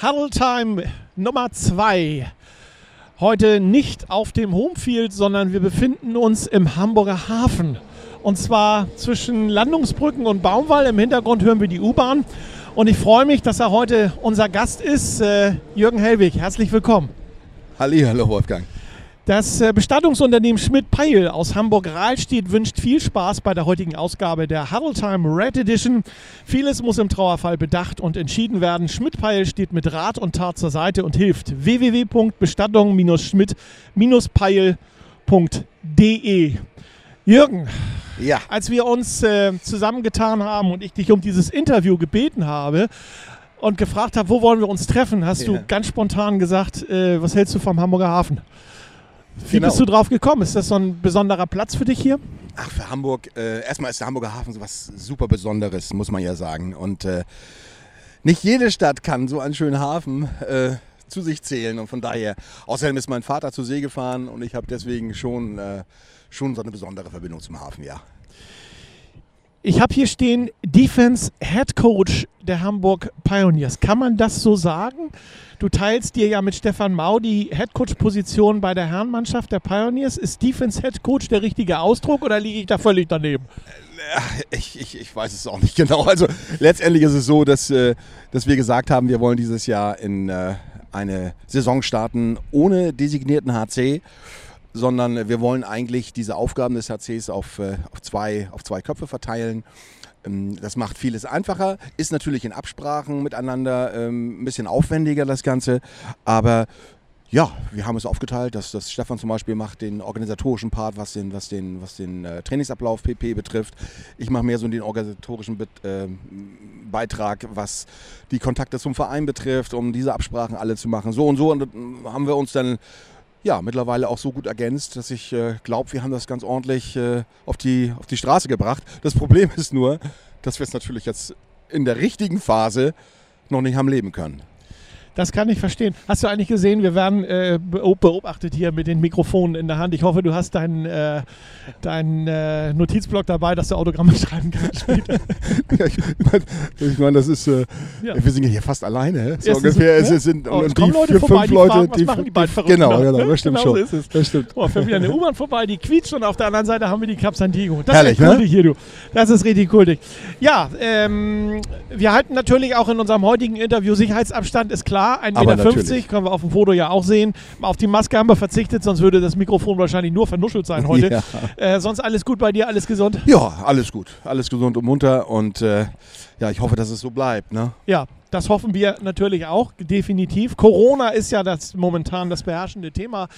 Huddle Time Nummer 2. Heute nicht auf dem Homefield, sondern wir befinden uns im Hamburger Hafen. Und zwar zwischen Landungsbrücken und Baumwall. Im Hintergrund hören wir die U-Bahn. Und ich freue mich, dass er heute unser Gast ist, äh, Jürgen Hellwig. Herzlich willkommen. Halli, hallo Wolfgang. Das äh, Bestattungsunternehmen Schmidt-Peil aus Hamburg-Rahlstedt wünscht viel Spaß bei der heutigen Ausgabe der Huddle Time Red Edition. Vieles muss im Trauerfall bedacht und entschieden werden. Schmidt-Peil steht mit Rat und Tat zur Seite und hilft. www.bestattung-schmidt-peil.de Jürgen, ja. als wir uns äh, zusammengetan haben und ich dich um dieses Interview gebeten habe, und gefragt habe, wo wollen wir uns treffen, hast ja. du ganz spontan gesagt, äh, was hältst du vom Hamburger Hafen? Wie genau. bist du drauf gekommen? Ist das so ein besonderer Platz für dich hier? Ach, für Hamburg, äh, erstmal ist der Hamburger Hafen so was super Besonderes, muss man ja sagen. Und äh, nicht jede Stadt kann so einen schönen Hafen äh, zu sich zählen. Und von daher, außerdem ist mein Vater zur See gefahren und ich habe deswegen schon, äh, schon so eine besondere Verbindung zum Hafen, ja. Ich habe hier stehen Defense Head Coach der Hamburg Pioneers. Kann man das so sagen? Du teilst dir ja mit Stefan Mau die Head Coach Position bei der Herrenmannschaft der Pioneers. Ist Defense Head Coach der richtige Ausdruck oder liege ich da völlig daneben? Ich, ich, ich weiß es auch nicht genau. Also letztendlich ist es so, dass, äh, dass wir gesagt haben, wir wollen dieses Jahr in äh, eine Saison starten ohne designierten HC sondern wir wollen eigentlich diese Aufgaben des HCs auf, äh, auf, zwei, auf zwei Köpfe verteilen. Ähm, das macht vieles einfacher, ist natürlich in Absprachen miteinander ähm, ein bisschen aufwendiger das Ganze, aber ja, wir haben es aufgeteilt, dass, dass Stefan zum Beispiel macht den organisatorischen Part, was den, was den, was den äh, Trainingsablauf PP betrifft. Ich mache mehr so den organisatorischen Be äh, Beitrag, was die Kontakte zum Verein betrifft, um diese Absprachen alle zu machen. So und so und haben wir uns dann ja, mittlerweile auch so gut ergänzt, dass ich äh, glaube, wir haben das ganz ordentlich äh, auf, die, auf die Straße gebracht. Das Problem ist nur, dass wir es natürlich jetzt in der richtigen Phase noch nicht haben leben können. Das kann ich verstehen. Hast du eigentlich gesehen, wir werden äh, beobachtet hier mit den Mikrofonen in der Hand. Ich hoffe, du hast deinen äh, dein, äh, Notizblock dabei, dass du Autogramme schreiben kannst später. ja, ich meine, ich mein, das ist, äh, ja. wir sind ja hier fast alleine. So ungefähr. Es, es sind oh, und die Leute vier, vorbei, fünf die Leute, fragen, die, machen die beiden Verrückten Genau, genau, das stimmt genau schon. So ist es. Das stimmt. Oh, für wieder eine U-Bahn vorbei, die quietscht und auf der anderen Seite haben wir die Cap San Diego. Das Herrlich, ist cool ne? hier, du. Das ist richtig cool. Ja, ähm, wir halten natürlich auch in unserem heutigen Interview Sicherheitsabstand, ist klar, 1,50 Meter. 50, können wir auf dem Foto ja auch sehen. Auf die Maske haben wir verzichtet, sonst würde das Mikrofon wahrscheinlich nur vernuschelt sein heute. Ja. Äh, sonst alles gut bei dir, alles gesund? Ja, alles gut. Alles gesund und munter und äh, ja, ich hoffe, dass es so bleibt. Ne? Ja, das hoffen wir natürlich auch, definitiv. Corona ist ja das momentan das beherrschende Thema.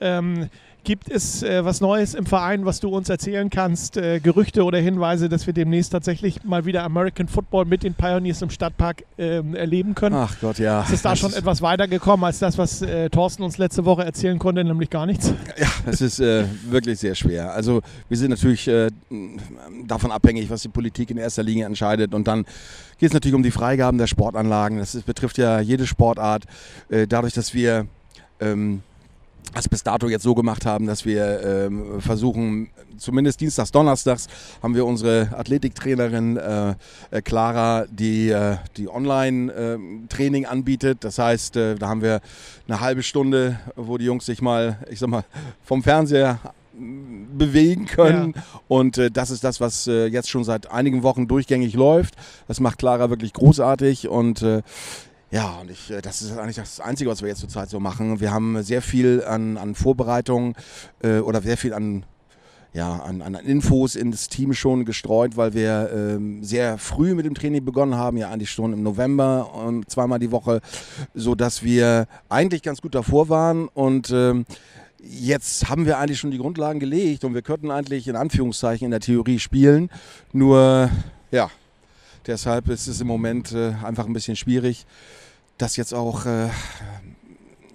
Ähm, Gibt es äh, was Neues im Verein, was du uns erzählen kannst? Äh, Gerüchte oder Hinweise, dass wir demnächst tatsächlich mal wieder American Football mit den Pioneers im Stadtpark äh, erleben können? Ach Gott, ja. Ist es da das schon etwas weitergekommen als das, was äh, Thorsten uns letzte Woche erzählen konnte, nämlich gar nichts? Ja, es ist äh, wirklich sehr schwer. Also wir sind natürlich äh, davon abhängig, was die Politik in erster Linie entscheidet. Und dann geht es natürlich um die Freigaben der Sportanlagen. Das ist, betrifft ja jede Sportart. dadurch, dass wir ähm, es bis dato jetzt so gemacht haben, dass wir ähm, versuchen, zumindest dienstags, donnerstags, haben wir unsere Athletiktrainerin äh, äh, Clara, die, äh, die Online-Training ähm, anbietet. Das heißt, äh, da haben wir eine halbe Stunde, wo die Jungs sich mal, ich sag mal, vom Fernseher bewegen können. Ja. Und äh, das ist das, was äh, jetzt schon seit einigen Wochen durchgängig läuft. Das macht Clara wirklich großartig und äh, ja, und ich, äh, das ist eigentlich das Einzige, was wir jetzt zurzeit so machen. Wir haben sehr viel an, an Vorbereitung äh, oder sehr viel an, ja, an, an Infos ins Team schon gestreut, weil wir ähm, sehr früh mit dem Training begonnen haben, ja eigentlich schon im November und zweimal die Woche, sodass wir eigentlich ganz gut davor waren und ähm, jetzt haben wir eigentlich schon die Grundlagen gelegt und wir könnten eigentlich in Anführungszeichen in der Theorie spielen, nur ja, Deshalb ist es im Moment äh, einfach ein bisschen schwierig, das jetzt auch äh,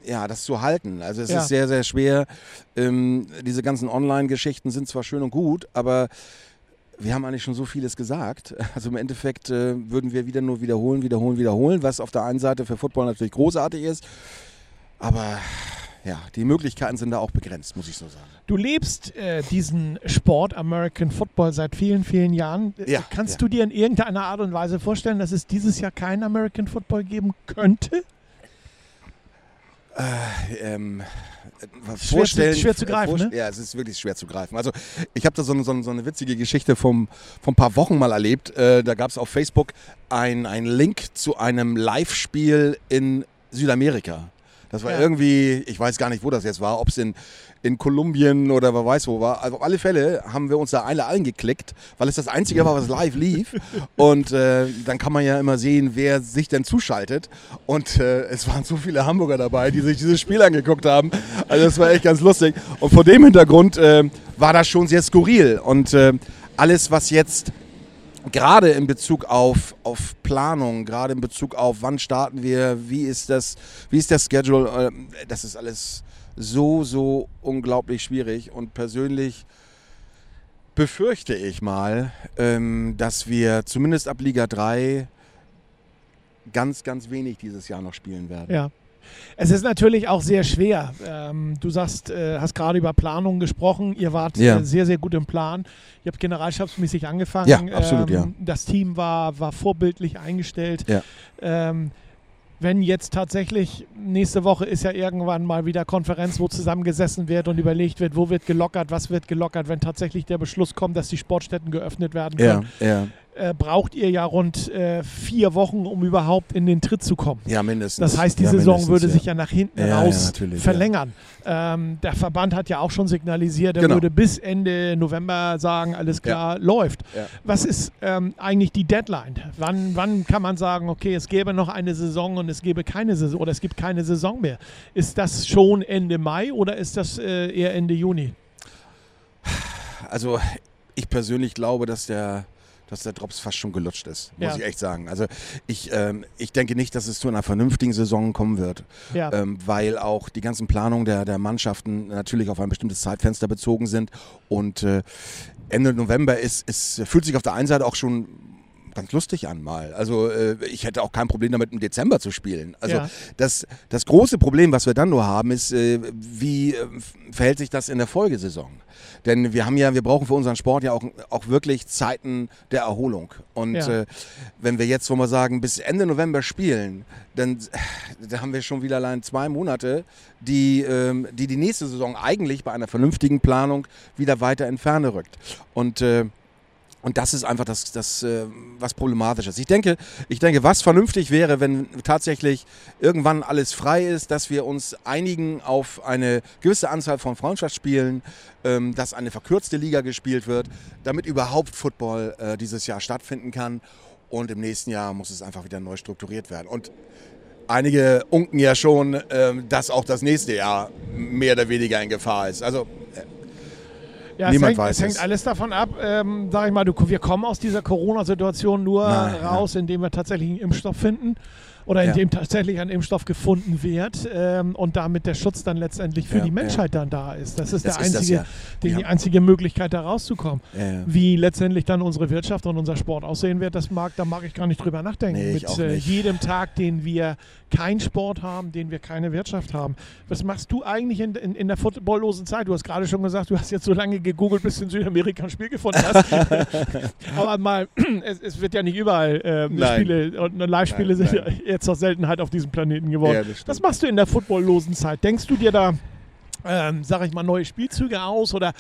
ja, das zu halten. Also es ja. ist sehr, sehr schwer. Ähm, diese ganzen Online-Geschichten sind zwar schön und gut, aber wir haben eigentlich schon so vieles gesagt. Also im Endeffekt äh, würden wir wieder nur wiederholen, wiederholen, wiederholen, was auf der einen Seite für Football natürlich großartig ist. Aber ja, die Möglichkeiten sind da auch begrenzt, muss ich so sagen. Du lebst äh, diesen Sport American Football seit vielen, vielen Jahren. Äh, ja, Kannst ja. du dir in irgendeiner Art und Weise vorstellen, dass es dieses Jahr keinen American Football geben könnte? Äh, ähm, schwer vorstellen. Zu, schwer zu greifen, ne? Ja, es ist wirklich schwer zu greifen. Also ich habe da so, so, so, eine witzige Geschichte vom, vor ein paar Wochen mal erlebt. Äh, da gab es auf Facebook einen Link zu einem Live-Spiel in Südamerika. Das war ja. irgendwie, ich weiß gar nicht, wo das jetzt war, ob es in, in Kolumbien oder wer weiß wo war. Also auf alle Fälle haben wir uns da alle eingeklickt, weil es das Einzige war, was live lief. Und äh, dann kann man ja immer sehen, wer sich denn zuschaltet. Und äh, es waren so viele Hamburger dabei, die sich dieses Spiel angeguckt haben. Also das war echt ganz lustig. Und vor dem Hintergrund äh, war das schon sehr skurril. Und äh, alles, was jetzt gerade in Bezug auf, auf Planung, gerade in Bezug auf wann starten wir, wie ist das, wie ist der Schedule, äh, das ist alles so, so unglaublich schwierig und persönlich befürchte ich mal, ähm, dass wir zumindest ab Liga 3 ganz, ganz wenig dieses Jahr noch spielen werden. Ja. Es ist natürlich auch sehr schwer. Ähm, du sagst, äh, hast gerade über Planung gesprochen. Ihr wart ja. äh, sehr, sehr gut im Plan. Ihr habt generalstabsmäßig angefangen. Ja, absolut, ähm, ja. Das Team war, war vorbildlich eingestellt. Ja. Ähm, wenn jetzt tatsächlich nächste Woche ist ja irgendwann mal wieder Konferenz, wo zusammengesessen wird und überlegt wird, wo wird gelockert, was wird gelockert, wenn tatsächlich der Beschluss kommt, dass die Sportstätten geöffnet werden können. Ja, ja äh, braucht ihr ja rund äh, vier Wochen, um überhaupt in den Tritt zu kommen. Ja, mindestens. Das heißt, die ja, Saison würde sich ja nach hinten ja, raus ja, verlängern. Ähm, der Verband hat ja auch schon signalisiert, er genau. würde bis Ende November sagen, alles klar, läuft. Was ist ähm, eigentlich die Deadline? Wann, wann kann man sagen, okay, es gäbe noch eine Saison und es gäbe keine Saison oder es gibt keine Saison mehr? Ist das schon Ende Mai oder ist das äh, eher Ende Juni? Also ich persönlich glaube, dass der dass der Drops fast schon gelutscht ist, muss ja. ich echt sagen. Also ich, ähm, ich denke nicht, dass es zu einer vernünftigen Saison kommen wird, ja. ähm, weil auch die ganzen Planungen der, der Mannschaften natürlich auf ein bestimmtes Zeitfenster bezogen sind und äh, Ende November ist, ist, fühlt sich auf der einen Seite auch schon ganz lustig an mal. Also äh, ich hätte auch kein Problem damit, im Dezember zu spielen. Also ja. das, das große Problem, was wir dann nur haben, ist, äh, wie äh, verhält sich das in der Folgesaison? Denn wir haben ja, wir brauchen für unseren Sport ja auch, auch wirklich Zeiten der Erholung. Und ja. äh, wenn wir jetzt, wo wir sagen, bis Ende November spielen, dann, dann haben wir schon wieder allein zwei Monate, die, ähm, die die nächste Saison eigentlich bei einer vernünftigen Planung wieder weiter in Ferne rückt. Und äh, und das ist einfach das, das äh, was problematisch ist. Ich denke, ich denke, was vernünftig wäre, wenn tatsächlich irgendwann alles frei ist, dass wir uns einigen auf eine gewisse Anzahl von Freundschaftsspielen, ähm, dass eine verkürzte Liga gespielt wird, damit überhaupt Football äh, dieses Jahr stattfinden kann. Und im nächsten Jahr muss es einfach wieder neu strukturiert werden. Und einige unken ja schon, äh, dass auch das nächste Jahr mehr oder weniger in Gefahr ist. Also äh, ja, Niemand es hängt, weiß es. hängt alles davon ab, ähm, sag ich mal, du, wir kommen aus dieser Corona-Situation nur Nein, raus, ja. indem wir tatsächlich einen Impfstoff finden oder in dem tatsächlich ein Impfstoff gefunden wird ähm, und damit der Schutz dann letztendlich für ja, die Menschheit ja. dann da ist. Das ist, das der einzige, ist das, die, die, einzige Möglichkeit, da rauszukommen. Wie letztendlich dann unsere Wirtschaft und unser Sport aussehen wird, das mag, da mag ich gar nicht drüber nachdenken. Nee, Mit äh, jedem Tag, den wir keinen Sport haben, den wir keine Wirtschaft haben. Was machst du eigentlich in, in, in der footballlosen Zeit? Du hast gerade schon gesagt, du hast jetzt so lange gegoogelt, bis du in Südamerika ein Spiel gefunden hast. Aber mal, es, es, wird ja nicht überall äh, Spiele und Live-Spiele sind ja jetzt zur Seltenheit auf diesem Planeten geworden. Ja, Was machst du in der footballlosen Zeit? Denkst du dir da ähm, sag ich mal, neue Spielzüge aus oder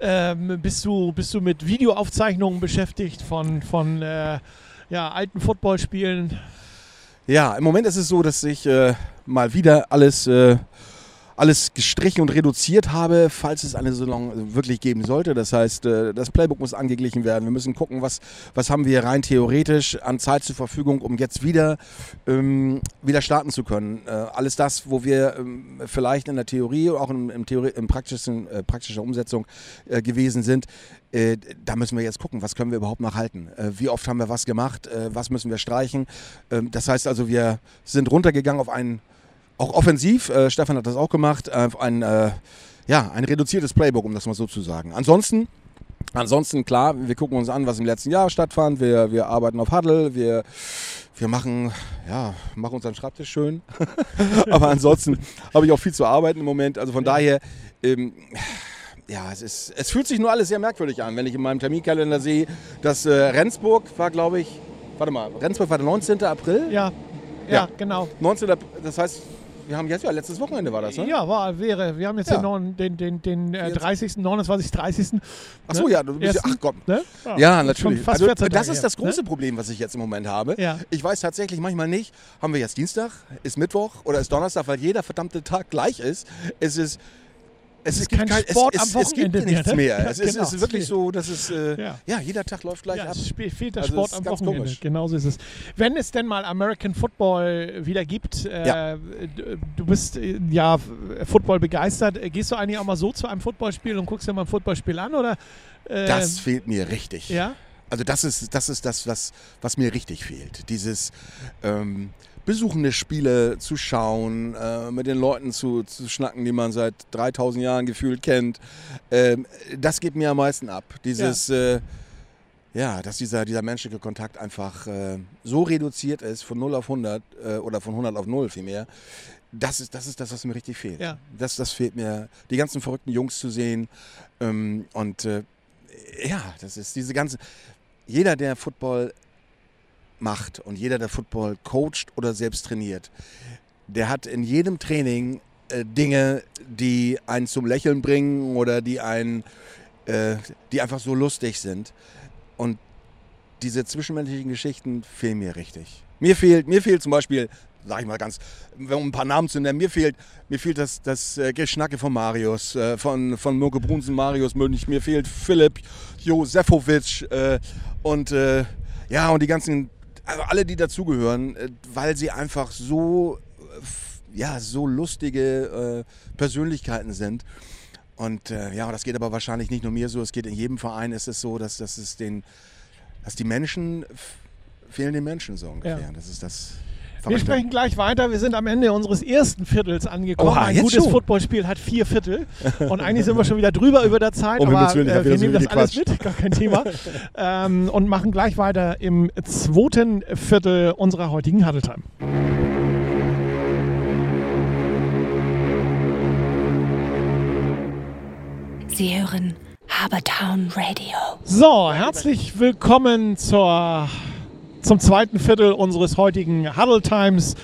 ähm, bist, du, bist du mit Videoaufzeichnungen beschäftigt von, von äh, ja, alten Footballspielen? Ja, im Moment ist es so, dass ich äh, mal wieder alles, äh, alles gestrichen und reduziert habe, falls es eine Saison wirklich geben sollte. Das heißt, äh, das Playbook muss angeglichen werden. Wir müssen gucken, was, was haben wir rein theoretisch an Zeit zur Verfügung, um jetzt wieder, ähm, wieder starten zu können. Äh, alles das, wo wir ähm, vielleicht in der Theorie, auch im, im, Theorie, im praktischen, äh, praktischer Umsetzung äh, gewesen sind, äh, da müssen wir jetzt gucken, was können wir überhaupt noch halten. Äh, wie oft haben wir was gemacht, was müssen wir streichen. Ähm, das heißt also, wir sind runtergegangen auf einen, auch offensiv, äh, Stefan hat das auch gemacht, auf ein, äh, ja, ein reduziertes Playbook, um das mal so zu sagen. Ansonsten, ansonsten klar, wir gucken uns an, was im letzten Jahr stattfand. Wir, wir arbeiten auf Huddle, wir, wir machen, ja, machen unseren Schreibtisch schön. Aber ansonsten habe ich auch viel zu arbeiten im Moment. Also von daher, ähm, ja, es, ist, es fühlt sich nur alles sehr merkwürdig an, wenn ich in meinem Terminkalender sehe, dass äh, Rendsburg war, glaube ich, warte mal, Rendsburg war der 19. April? Ja, ja, ja, genau. 19. das heißt, wir haben jetzt ja letztes Wochenende war das, ne? Ja, war, wäre. Wir haben jetzt Ja. den, neuen- den, den, den äh, 30., 29., 30. Ach so, ja, du bist, Ersten, ach Gott. Ne? Ja, schon natürlich. Also, 14 das ist das große Ne? Problem, was ich jetzt im Moment habe. Ja. Ich weiß tatsächlich manchmal nicht, haben wir jetzt Dienstag, ist Mittwoch oder ist Donnerstag, weil jeder verdammte Tag gleich ist. Es ist. Es, ist ist, gibt kein kein, Sport es, am es, es gibt Wochenende mehr, nichts ne? mehr. Ja, es, ist, genau. es ist wirklich so, dass es. Äh, Ja. ja. jeder Tag läuft gleich Ja, ab. es fehlt der Also Sport am Wochenende. komisch. Genauso ist es. Wenn es denn mal American Football wieder gibt, äh, du bist äh, ja Football begeistert. Äh, Gehst du eigentlich auch mal so zu einem Footballspiel und guckst dir mal ein Footballspiel an? Oder, äh, Das fehlt mir richtig. Ja? Also das ist das, ist das was, was mir richtig fehlt. Dieses ähm, besuchende Spiele zu schauen, äh, mit den Leuten zu, zu schnacken, die man seit 3000 Jahren gefühlt kennt. Ähm, das geht mir am meisten ab. Dieses, äh, ja, dass dieser, dieser menschliche Kontakt einfach äh, so reduziert ist von 0 auf 100 äh, oder von 100 auf 0 vielmehr. Das ist, das ist das, was mir richtig fehlt. Ja. Das, das fehlt mir, die ganzen verrückten Jungs zu sehen. Ähm, und äh, ja, das ist diese ganze. Jeder, der Football macht und jeder, der Football coacht oder selbst trainiert, der hat in jedem Training äh, Dinge, die einen zum Lächeln bringen oder die einen, äh, die einfach so lustig sind. Und diese zwischenmenschlichen Geschichten fehlen mir richtig. Mir fehlt, mir fehlt zum Beispiel, sag ich mal ganz, um ein paar Namen zu nennen, mir fehlt, mir fehlt das, das äh, Geschnacke von Marius, äh, von, von Mirko Brunsen, Marius Münch, mir fehlt Philipp Josefowitsch äh, und äh, ja, und die ganzen, also alle, die dazugehören, äh, weil sie einfach so, äh, ja, so lustige äh, Persönlichkeiten sind. Und äh, ja, das geht aber wahrscheinlich nicht nur mir so, es geht in jedem Verein ist es so, dass, dass es den, dass die Menschen fehlen den Menschen so ungefähr. Ja. Das ist das. Wir Verrückte. sprechen gleich weiter. Wir sind am Ende unseres ersten Viertels angekommen. Oha, Ein gutes schon? Footballspiel hat vier Viertel. Und eigentlich sind wir schon wieder drüber über der Zeit. Um aber Willen, äh, wir so nehmen das alles gequatscht. mit, gar kein Thema. ähm, und machen gleich weiter im zweiten Viertel unserer heutigen Huddle Time. Sie hören Habertown Radio. So, herzlich willkommen zur, zum zweiten Viertel unseres heutigen Huddle Times.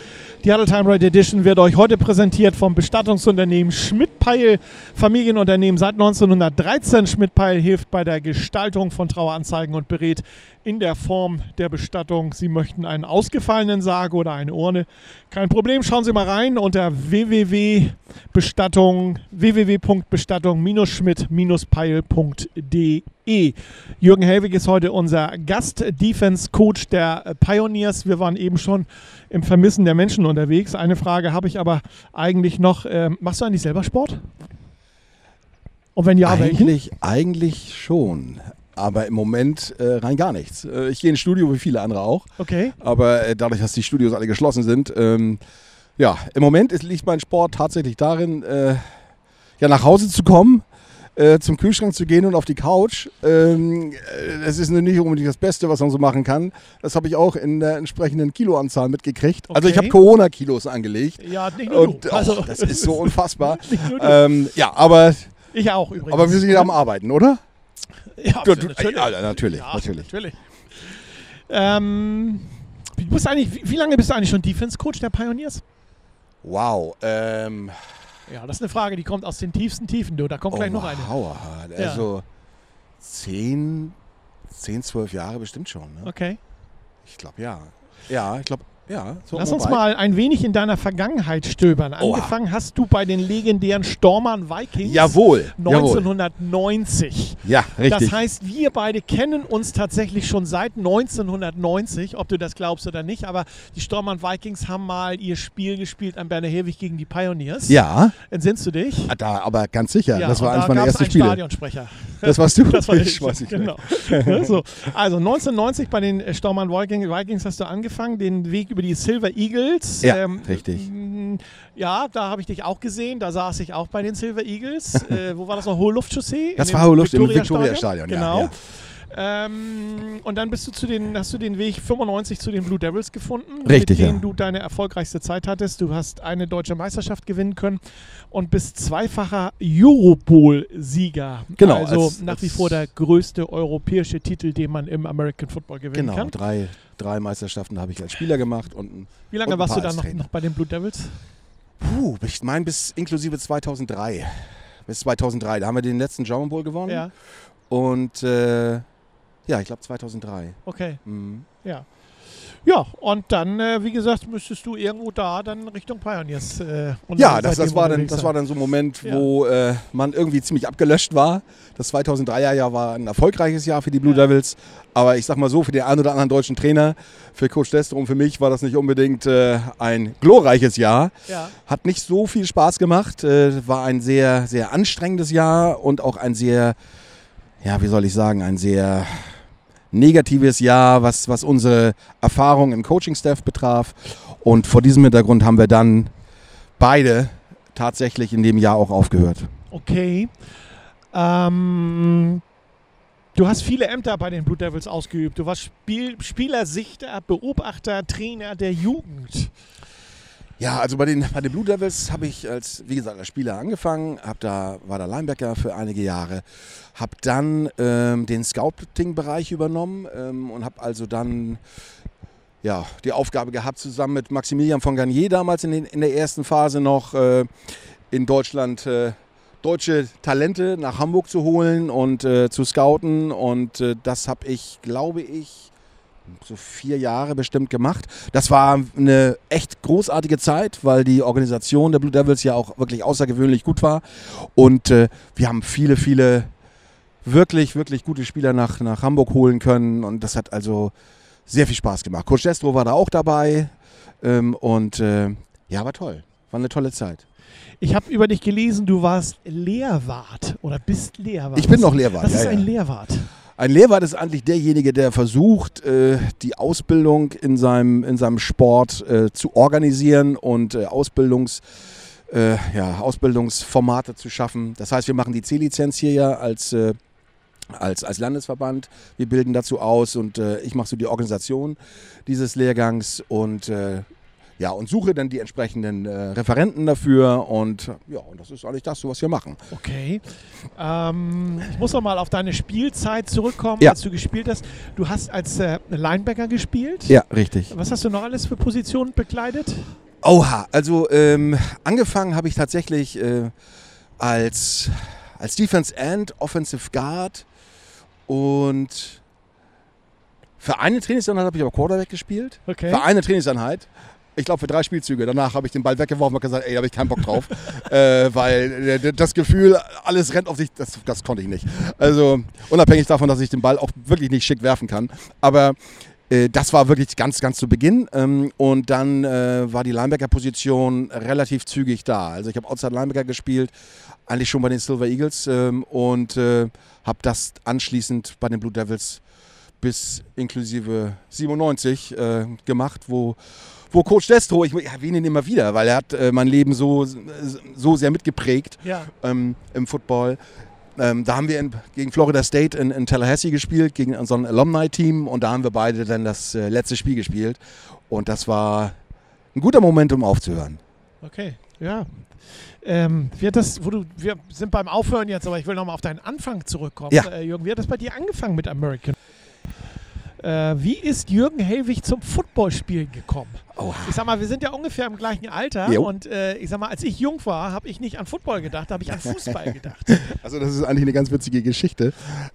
Die Huddle Time Red Edition wird euch heute präsentiert vom Bestattungsunternehmen Schmidt-Peil, Familienunternehmen seit 1913. Schmidt-Peil hilft bei der Gestaltung von Traueranzeigen und berät in der Form der Bestattung. Sie möchten einen ausgefallenen Sarg oder eine Urne. Kein Problem, schauen Sie mal rein unter www.bestattung www.bestattung-schmidt-peil.de. Jürgen Helwig ist heute unser Gast-Defense-Coach der Pioneers. Wir waren eben schon im Vermissen der Menschen unterwegs. Eine Frage habe ich aber eigentlich noch. Ähm, machst du eigentlich selber Sport? Und wenn ja, welchen? eigentlich, eigentlich schon. Aber im Moment äh, rein gar nichts. Äh, ich gehe ins Studio, wie viele andere auch. Okay. Aber äh, dadurch, dass die Studios alle geschlossen sind, ähm, ja, im Moment ist, liegt mein Sport tatsächlich darin, äh, ja, nach Hause zu kommen, äh, zum Kühlschrank zu gehen und auf die Couch. Ähm, äh, das ist nicht unbedingt das Beste, was man so machen kann. Das habe ich auch in der entsprechenden Kiloanzahl mitgekriegt. Also ich Okay. habe Corona-Kilos angelegt. Ja, nicht nur Und du. oh, Also, das ist so unfassbar. ähm, ja, aber, ich auch übrigens. aber wir sind am Arbeiten, oder? Ja, Du- du- natürlich. ja, natürlich, Ja, natürlich. natürlich. Ähm, wie, wie lange bist du eigentlich schon Defense-Coach der Pioneers? Wow. Ähm, Ja, das ist eine Frage, die kommt aus den tiefsten Tiefen, du. Da kommt gleich noch eine. Hauerhart. Ja. Also zehn, zehn, zwölf Jahre bestimmt schon. Ne? Okay. Ich glaube ja. Ja, ich glaube ja. So Lass uns mal ein wenig in deiner Vergangenheit stöbern. Oha. Angefangen hast du bei den legendären Stormern Vikings. Jawohl. Jawohl. 1990. Ja, richtig. Das heißt, wir beide kennen uns tatsächlich schon seit 1990, ob du das glaubst oder nicht. Aber die Stormann Vikings haben mal ihr Spiel gespielt an Berner Herwig gegen die Pioneers. ja, Entsinnst du dich? ah, da, aber ganz sicher. das war eines da meiner ersten einen Spiele. Stadionsprecher. Das warst du? Das war Ich ich. weiß nicht genau. Ja, so. Also 1990 bei den Stormann Vikings, Vikings hast du angefangen, den Weg über die Silver Eagles. Ja, richtig. m, Ja, da habe ich dich auch gesehen. Da saß ich auch bei den Silver Eagles. äh, wo war das noch? Hohe Luftchaussee? Das war Hohe Luft im? Victoria-Stadion, ja, Genau. ja. Ähm, und dann bist du zu den, hast du den Weg 95 zu den Blue Devils gefunden, Richtig, mit denen ja. du deine erfolgreichste Zeit hattest. Du hast eine deutsche Meisterschaft gewinnen können und bist zweifacher Europol-Sieger. Genau, Also als- nach wie als- vor der größte europäische Titel, den man im American Football gewinnen Genau, kann. drei, drei Meisterschaften habe ich als Spieler gemacht und Wie lange und warst du dann noch, noch bei den Blue Devils? Puh, ich meine bis inklusive 2003. Bis 2003. Da haben wir den letzten German Bowl gewonnen. Ja, Und äh, ja, ich glaube 2003. okay. Mhm. Ja. Ja, und dann, äh, wie gesagt, müsstest du irgendwo da dann Richtung Pioneers. Äh, Ja, das, das, war dann, das war dann so ein Moment, Ja. wo äh, man irgendwie ziemlich abgelöscht war. Das 2003er Jahr war ein erfolgreiches Jahr für die Blue Ja. Devils. Aber ich sag mal so, für den einen oder anderen deutschen Trainer, für Coach Destro und für mich war das nicht unbedingt äh, ein glorreiches Jahr. Ja, Hat nicht so viel Spaß gemacht. Äh, war ein sehr, sehr anstrengendes Jahr und auch ein sehr, ja, wie soll ich sagen, ein sehr negatives Jahr, was, was unsere Erfahrung im Coaching-Staff betraf. Und vor diesem Hintergrund haben wir dann beide tatsächlich in dem Jahr auch aufgehört. okay. Ähm, du hast viele Ämter bei den Blue Devils ausgeübt. Du warst Spiel Spielersichter, Beobachter, Trainer der Jugend. Ja, also bei den, bei den Blue Devils habe ich als, wie gesagt, als Spieler angefangen, hab da, war da Linebacker für einige Jahre, habe dann ähm, den Scouting-Bereich übernommen ähm, und habe also dann ja, die Aufgabe gehabt, zusammen mit Maximilian von Garnier damals in, den, in der ersten Phase noch äh, in Deutschland äh, deutsche Talente nach Hamburg zu holen und äh, zu scouten. Und äh, das habe ich, glaube ich, so vier Jahre bestimmt gemacht. Das war eine echt großartige Zeit, weil die Organisation der Blue Devils ja auch wirklich außergewöhnlich gut war. Und äh, wir haben viele, viele wirklich, wirklich gute Spieler nach, nach Hamburg holen können. Und das hat also sehr viel Spaß gemacht. Coach Destro war da auch dabei. Ähm, und äh, ja, war toll. War eine tolle Zeit. Ich habe über dich gelesen, du warst Lehrwart oder bist Lehrwart. Ich bin noch Lehrwart. Was ist ja, ein ja. Lehrwart? Ein Lehrwart ist eigentlich derjenige, der versucht, äh, die Ausbildung in seinem, in seinem Sport äh, zu organisieren und äh, Ausbildungs, ja, Ausbildungsformate zu schaffen. Das heißt, wir machen die C-Lizenz hier ja als, als, als Landesverband. Wir bilden dazu aus und ich mache so die Organisation dieses Lehrgangs und ja, und suche dann die entsprechenden äh, Referenten dafür und ja, und das ist eigentlich das, was wir machen. Okay. Ähm, ich muss noch mal auf deine Spielzeit zurückkommen, Ja. als du gespielt hast. Du hast als äh, Linebacker gespielt. Ja, richtig. Was hast du noch alles für Positionen bekleidet? Oha, also ähm, angefangen habe ich tatsächlich äh, als, als Defense End, Offensive Guard und für eine Trainingseinheit habe ich aber Quarterback gespielt. Okay. Für eine Trainingseinheit. Ich glaube für drei Spielzüge. Danach habe ich den Ball weggeworfen und gesagt, ey, da habe ich keinen Bock drauf. äh, weil äh, das Gefühl, alles rennt auf dich, das, das konnte ich nicht. Also unabhängig davon, dass ich den Ball auch wirklich nicht schick werfen kann. Aber äh, das war wirklich ganz, ganz zu Beginn. Ähm, und dann äh, war die Linebacker-Position relativ zügig da. Also ich habe Outside Linebacker gespielt, eigentlich schon bei den Silver Eagles ähm, und äh, habe das anschließend bei den Blue Devils bis inklusive 97 äh, gemacht, wo, wo Coach Destro, ich erwähne ihn immer wieder, weil er hat äh, mein Leben so, so sehr mitgeprägt Ja. ähm, im Football. Ähm, da haben wir in, gegen Florida State in, in Tallahassee gespielt, gegen unser Alumni-Team und da haben wir beide dann das äh, letzte Spiel gespielt und das war ein guter Moment, um aufzuhören. Okay. Ja. Ähm, wie hat das, wo du, wir sind beim Aufhören jetzt, aber ich will noch mal auf deinen Anfang zurückkommen. Ja. Äh, Jürgen, wie hat das bei dir angefangen mit American? Äh, wie ist Jürgen Helwig zum Footballspielen gekommen? Oha. Ich sag mal, wir sind ja ungefähr im gleichen Alter Jo. und äh, ich sag mal, als ich jung war, habe ich nicht an Football gedacht, habe ich an Fußball gedacht. Also das ist eigentlich eine ganz witzige Geschichte.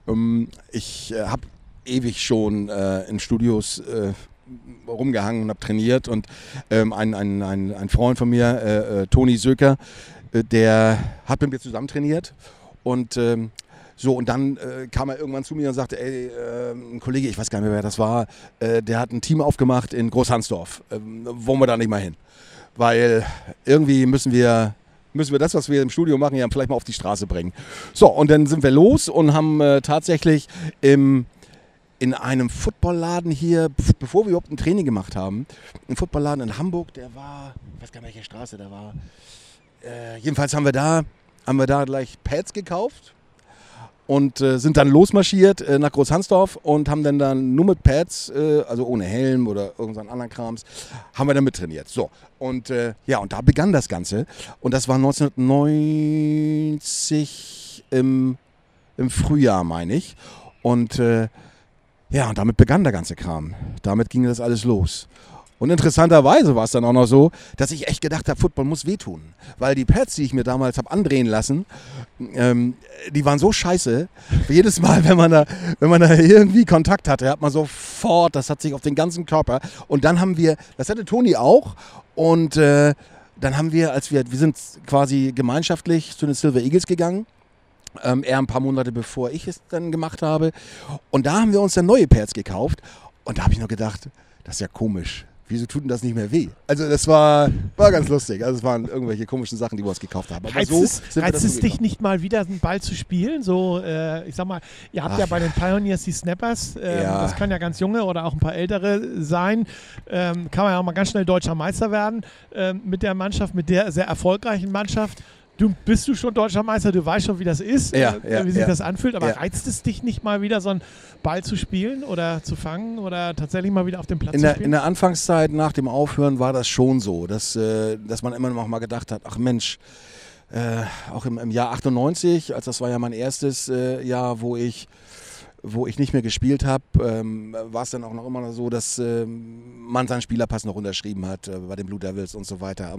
Ähm, ich äh, habe ewig schon äh, in Studios äh, rumgehangen und habe trainiert und ähm, ein, ein, ein, ein Freund von mir, äh, äh, Toni Söker, der hat mit mir zusammen trainiert und ähm, so, und dann äh, kam er irgendwann zu mir und sagte, ey, äh, ein Kollege, ich weiß gar nicht mehr, wer das war, äh, der hat ein Team aufgemacht in Großhansdorf. Ähm, wollen wir da nicht mal hin? Weil irgendwie müssen wir, müssen wir das, was wir im Studio machen, ja vielleicht mal auf die Straße bringen. So, und dann sind wir los und haben äh, tatsächlich im, in einem Footballladen hier, bevor wir überhaupt ein Training gemacht haben, ein Footballladen in Hamburg, der war, ich weiß gar nicht, welche Straße der war. Äh, jedenfalls haben wir da, haben wir da gleich Pads gekauft und äh, sind dann losmarschiert äh, nach Großhansdorf und haben dann dann nur mit Pads, äh, also ohne Helm oder irgendeinen anderen Krams, haben wir dann mittrainiert. So, und äh, ja, und da begann das Ganze. Und das war 1990 im, im Frühjahr, meine ich. Und äh, ja, und damit begann der ganze Kram. Damit ging das alles los. Und interessanterweise war es dann auch noch so, dass ich echt gedacht habe, Football muss wehtun. Weil die Pads, die ich mir damals habe andrehen lassen, ähm, die waren so scheiße. Jedes Mal, wenn man, da, wenn man da irgendwie Kontakt hatte, hat man sofort, das hat sich auf den ganzen Körper. Und dann haben wir, das hatte Toni auch. Und äh, dann haben wir, als wir, wir sind quasi gemeinschaftlich zu den Silver Eagles gegangen. Ähm, eher ein paar Monate bevor ich es dann gemacht habe. Und da haben wir uns dann neue Pads gekauft. Und da habe ich noch gedacht, das ist ja komisch. Wieso tut denn das nicht mehr weh? Also das war, war ganz lustig. Also es waren irgendwelche komischen Sachen, die wir uns gekauft haben. Aber reizt so es, reizt es dich nicht mal wieder, einen Ball zu spielen? So, äh, ich sag mal, ihr habt Ach. ja bei den Pioneers die Snappers. Ähm, ja. Das kann ja ganz junge oder auch ein paar ältere sein. Ähm, kann man ja auch mal ganz schnell deutscher Meister werden ähm, mit der Mannschaft, mit der sehr erfolgreichen Mannschaft. Du bist du schon deutscher Meister, du weißt schon, wie das ist, ja, äh, wie sich das anfühlt, aber reizt es dich nicht mal wieder, so einen Ball zu spielen oder zu fangen oder tatsächlich mal wieder auf dem Platz in zu der, spielen? In der Anfangszeit nach dem Aufhören war das schon so, dass, äh, dass man immer noch mal gedacht hat, ach Mensch, äh, auch im, im, Jahr 98, als das war ja mein erstes äh, Jahr, wo ich wo ich nicht mehr gespielt habe, ähm, war es dann auch noch immer so, dass ähm, man seinen Spielerpass noch unterschrieben hat äh, bei den Blue Devils und so weiter.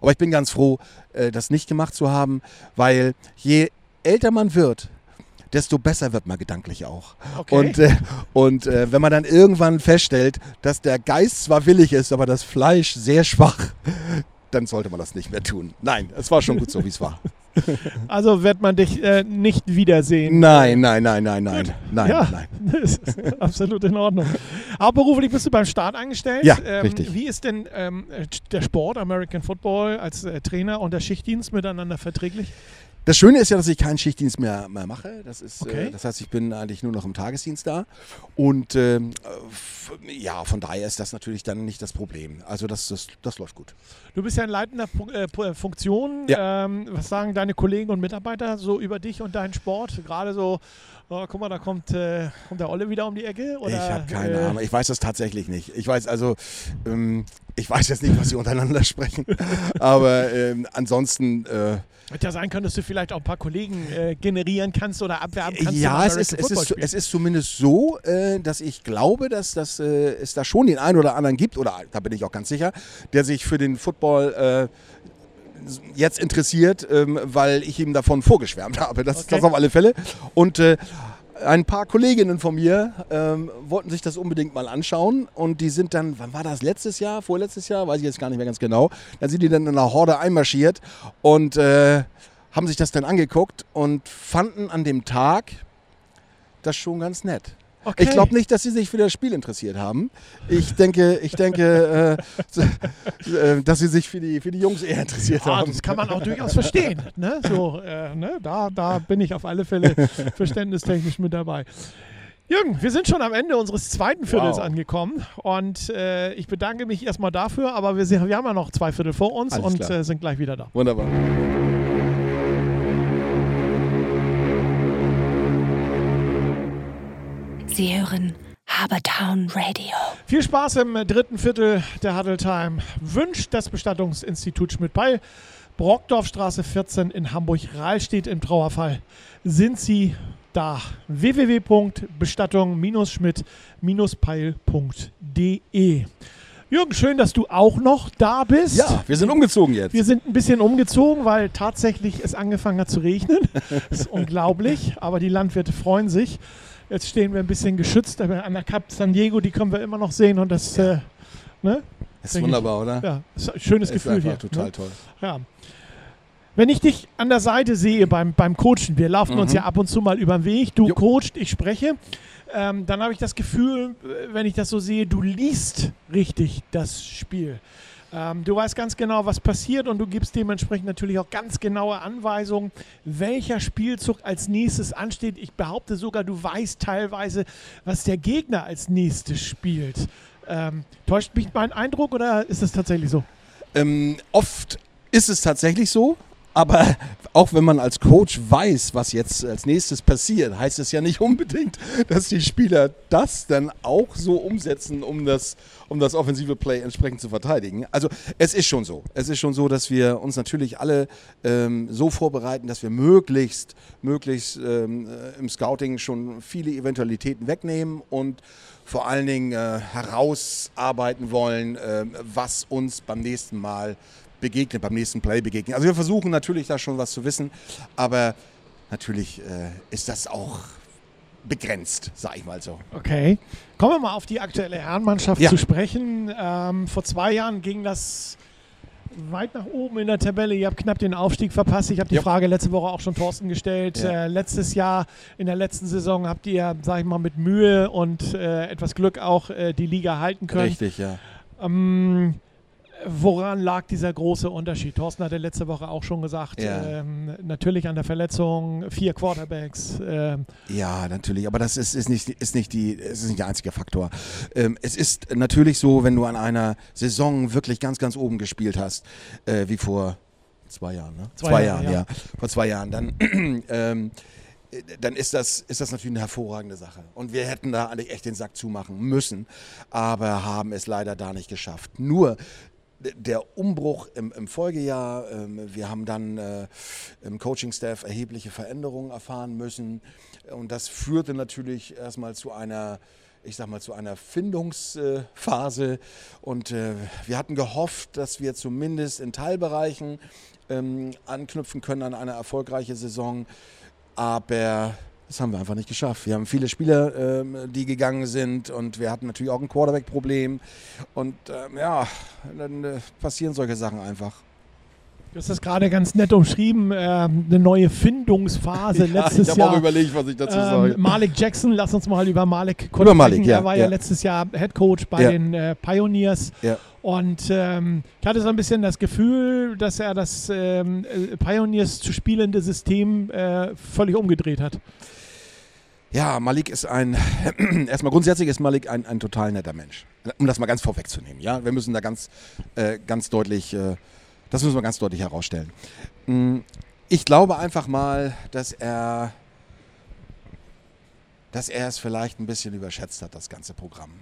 Aber ich bin ganz froh, äh, das nicht gemacht zu haben, weil je älter man wird, desto besser wird man gedanklich auch. Okay. Und, äh, und äh, wenn man dann irgendwann feststellt, dass der Geist zwar willig ist, aber das Fleisch sehr schwach, dann sollte man das nicht mehr tun. Nein, es war schon gut so, wie es war. Also wird man dich äh, nicht wiedersehen. Nein, nein, nein, nein, nein. Nein, ja, nein. Das ist absolut in Ordnung. Hauptberuflich bist du beim Start angestellt. Ja, ähm, richtig. Wie ist denn ähm, der Sport, American Football, als äh, Trainer und der Schichtdienst miteinander verträglich? Das Schöne ist ja, dass ich keinen Schichtdienst mehr, mehr mache. Das, ist, äh, okay. äh, das heißt, ich bin eigentlich nur noch im Tagesdienst da. Und ähm, ja, von daher ist das natürlich dann nicht das Problem. Also das, das, das läuft gut. Du bist ja in leitender äh, äh, Funktion. Ja. Ähm, was sagen deine Kollegen und Mitarbeiter so über dich und deinen Sport? Gerade so, oh, guck mal, da kommt, äh, kommt der Olle wieder um die Ecke? Oder, ich habe keine äh, Ahnung. Ich weiß das tatsächlich nicht. Ich weiß also, ähm, ich weiß jetzt nicht, was sie untereinander sprechen. Aber ähm, ansonsten Hätte ja sein können, dass du vielleicht auch ein paar Kollegen äh, generieren kannst oder abwerben kannst. Ja, es ist, es, ist, es ist zumindest so, äh, dass ich glaube, dass, dass äh, es da schon den einen oder anderen gibt, oder da bin ich auch ganz sicher, der sich für den Football äh, jetzt interessiert, ähm, weil ich ihm davon vorgeschwärmt habe. Das, okay. das auf alle Fälle. Und äh, ein paar Kolleginnen von mir ähm, wollten sich das unbedingt mal anschauen und die sind dann, wann war das, letztes Jahr, vorletztes Jahr, weiß ich jetzt gar nicht mehr ganz genau, dann sind die dann in einer Horde einmarschiert und äh, haben sich das dann angeguckt und fanden an dem Tag das schon ganz nett. Okay. Ich glaube nicht, dass sie sich für das Spiel interessiert haben. Ich denke, ich denke äh, äh, dass sie sich für die, für die Jungs eher interessiert ja, haben. Das kann man auch durchaus verstehen. Ne? So, äh, ne? Da, da bin ich auf alle Fälle verständnistechnisch mit dabei. Jürgen, wir sind schon am Ende unseres zweiten Viertels wow. angekommen und äh, ich bedanke mich erstmal dafür, aber wir, wir haben ja noch zwei Viertel vor uns Alles und äh, sind gleich wieder da. Wunderbar. Sie hören Habertown Radio. Viel Spaß im dritten Viertel der Huddle Time. Wünscht das Bestattungsinstitut Schmidt-Beil, Brockdorfstraße 14 in Hamburg-Rahlstedt im Trauerfall. Sind Sie da? www.bestattung-schmidt-peil.de Jürgen, schön, dass du auch noch da bist. Ja, wir sind umgezogen jetzt. Wir sind ein bisschen umgezogen, weil tatsächlich es angefangen hat zu regnen. das ist unglaublich, aber die Landwirte freuen sich. Jetzt stehen wir ein bisschen geschützt, aber an der Cap San Diego, die können wir immer noch sehen und das, äh, ne? Ist wunderbar, oder? Ja, ist ein schönes ist Gefühl hier. total ne? toll. Ja. Wenn ich dich an der Seite sehe beim, beim Coachen, wir laufen mhm. uns ja ab und zu mal über den Weg, du jo. coachst, ich spreche, ähm, dann habe ich das Gefühl, wenn ich das so sehe, du liest richtig das Spiel. Ähm, du weißt ganz genau, was passiert und du gibst dementsprechend natürlich auch ganz genaue Anweisungen, welcher Spielzug als nächstes ansteht. Ich behaupte sogar, du weißt teilweise, was der Gegner als nächstes spielt. Ähm, täuscht mich mein Eindruck oder ist es tatsächlich so? Ähm, oft ist es tatsächlich so. Aber auch wenn man als Coach weiß, was jetzt als nächstes passiert, heißt es ja nicht unbedingt, dass die Spieler das dann auch so umsetzen, um das, um das offensive Play entsprechend zu verteidigen. Also es ist schon so. Es ist schon so, dass wir uns natürlich alle ähm, so vorbereiten, dass wir möglichst, möglichst ähm, äh, im Scouting schon viele Eventualitäten wegnehmen und vor allen Dingen äh, herausarbeiten wollen, äh, was uns beim nächsten Mal begegnet, beim nächsten Play begegnet. Also wir versuchen natürlich da schon was zu wissen, aber natürlich äh, ist das auch begrenzt, sag ich mal so. Okay. Kommen wir mal auf die aktuelle Herrenmannschaft Ja. zu sprechen. Ähm, vor zwei Jahren ging das weit nach oben in der Tabelle. Ihr habt knapp den Aufstieg verpasst. Ich habe die Ja. Frage letzte Woche auch schon Thorsten gestellt. Ja. Äh, letztes Jahr, in der letzten Saison, habt ihr, sag ich mal, mit Mühe und äh, etwas Glück auch äh, die Liga halten können. Richtig, ja. Ähm, woran lag dieser große Unterschied? Thorsten hatte letzte Woche auch schon gesagt, Ja. ähm, natürlich an der Verletzung, vier Quarterbacks. Ähm, Ja, natürlich, aber das ist, ist, nicht, ist, nicht, die, ist nicht der einzige Faktor. Ähm, es ist natürlich so, wenn du an einer Saison wirklich ganz, ganz oben gespielt hast, äh, wie vor zwei Jahren, ne? Zwei Jahre, ja. Vor zwei Jahren, dann, ähm, äh, dann ist das, ist das natürlich eine hervorragende Sache. Und wir hätten da eigentlich echt den Sack zumachen müssen, aber haben es leider da nicht geschafft. Nur der Umbruch im, im Folgejahr, ähm, wir haben dann äh, im Coaching-Staff erhebliche Veränderungen erfahren müssen. Und das führte natürlich erstmal zu einer, ich sag mal, zu einer Findungsphase. Und äh, wir hatten gehofft, dass wir zumindest in Teilbereichen ähm, anknüpfen können an eine erfolgreiche Saison. Aber das haben wir einfach nicht geschafft. Wir haben viele Spieler, ähm, die gegangen sind und wir hatten natürlich auch ein Quarterback-Problem. Und ähm, ja, dann äh, passieren solche Sachen einfach. Du hast das gerade ganz nett umschrieben, ähm, eine neue Findungsphase letztes ich habe Jahr. auch überlegt, was ich dazu ähm, sage. Malik Jackson, lass uns mal über Malik kurz Über Malik, sprechen. ja, Er war ja, ja. letztes Jahr Head Coach bei Ja. den äh, Pioneers. Ja. Und ähm, ich hatte so ein bisschen das Gefühl, dass er das ähm, äh, Pioneers zu spielende System äh, völlig umgedreht hat. Ja, Malik ist ein, erstmal grundsätzlich ist Malik ein, ein total netter Mensch. Um das mal ganz vorwegzunehmen. Ja, wir müssen da ganz, äh, ganz deutlich, äh, das müssen wir ganz deutlich herausstellen. Mm, Ich glaube einfach mal, dass er, dass er es vielleicht ein bisschen überschätzt hat, das ganze Programm.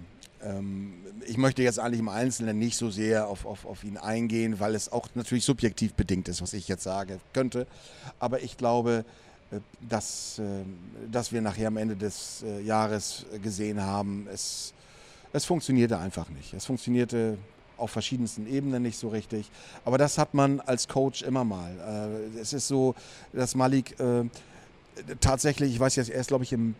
Ähm, ich möchte jetzt eigentlich im Einzelnen nicht so sehr auf, auf, auf ihn eingehen, weil es auch natürlich subjektiv bedingt ist, was ich jetzt sage könnte. Aber ich glaube, dass, äh, dass wir nachher am Ende des äh, Jahres gesehen haben, es, es funktionierte einfach nicht. Es funktionierte auf verschiedensten Ebenen nicht so richtig. Aber das hat man als Coach immer mal. Äh, Es ist so, dass Malik äh, tatsächlich, ich weiß jetzt, er ist glaube ich im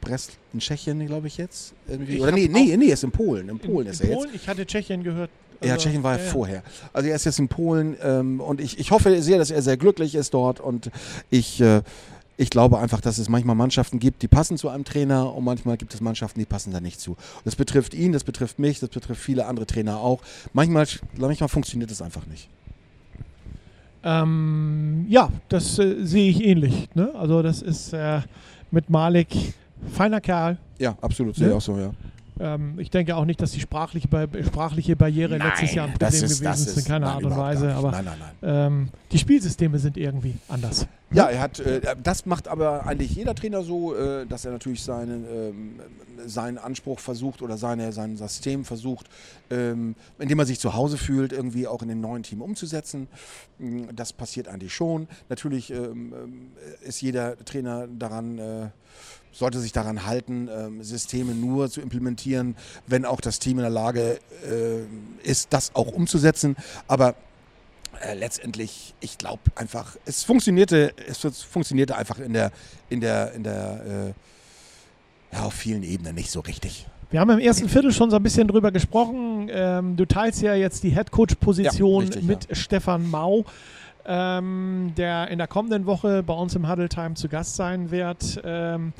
Brest in Tschechien, glaube ich jetzt. Irgendwie. Ich Oder nee, nee, nee, er ist in Polen. In Polen in, ist in er Polen? jetzt. Ich hatte Tschechien gehört. Ja, Also, Tschechien war ja ja, ja. vorher. Also er ist jetzt in Polen ähm, und ich, ich hoffe sehr, dass er sehr glücklich ist dort und ich, äh, ich glaube einfach, dass es manchmal Mannschaften gibt, die passen zu einem Trainer und manchmal gibt es Mannschaften, die passen da nicht zu. Das betrifft ihn, das betrifft mich, das betrifft viele andere Trainer auch. Manchmal, manchmal funktioniert es einfach nicht. Ähm, ja, das äh, sehe ich ähnlich. Ne? Also das ist äh, mit Malik feiner Kerl. Ja, absolut, sehe ich auch so, ja. Ähm, ich denke auch nicht, dass die sprachliche, sprachliche Barriere letztes Jahr ein das Problem ist- gewesen das ist, in keiner nein, Art und Weise. Aber Nein, nein, nein. ähm, die Spielsysteme sind irgendwie anders. Ja, er hat, äh, das macht aber eigentlich jeder Trainer so, äh, dass er natürlich seinen, ähm, seinen Anspruch versucht oder seine, sein System versucht, ähm, indem er sich zu Hause fühlt, irgendwie auch in den neuen Team umzusetzen. Mm, Das passiert eigentlich schon. Natürlich ähm, ähm, ist jeder Trainer daran, äh, sollte sich daran halten, ähm, Systeme nur zu implementieren, wenn auch das Team in der Lage äh, ist, das auch umzusetzen. Aber äh, letztendlich, ich glaube einfach, es funktionierte, es funktionierte einfach in der, in der, in der, äh, ja, auf vielen Ebenen nicht so richtig. Wir haben im ersten Viertel schon so ein bisschen drüber gesprochen. Ähm, du teilst ja jetzt die Headcoach-Position Ja, mit Stefan Mau, ähm, der in der kommenden Woche bei uns im Huddle Time zu Gast sein wird. Ähm,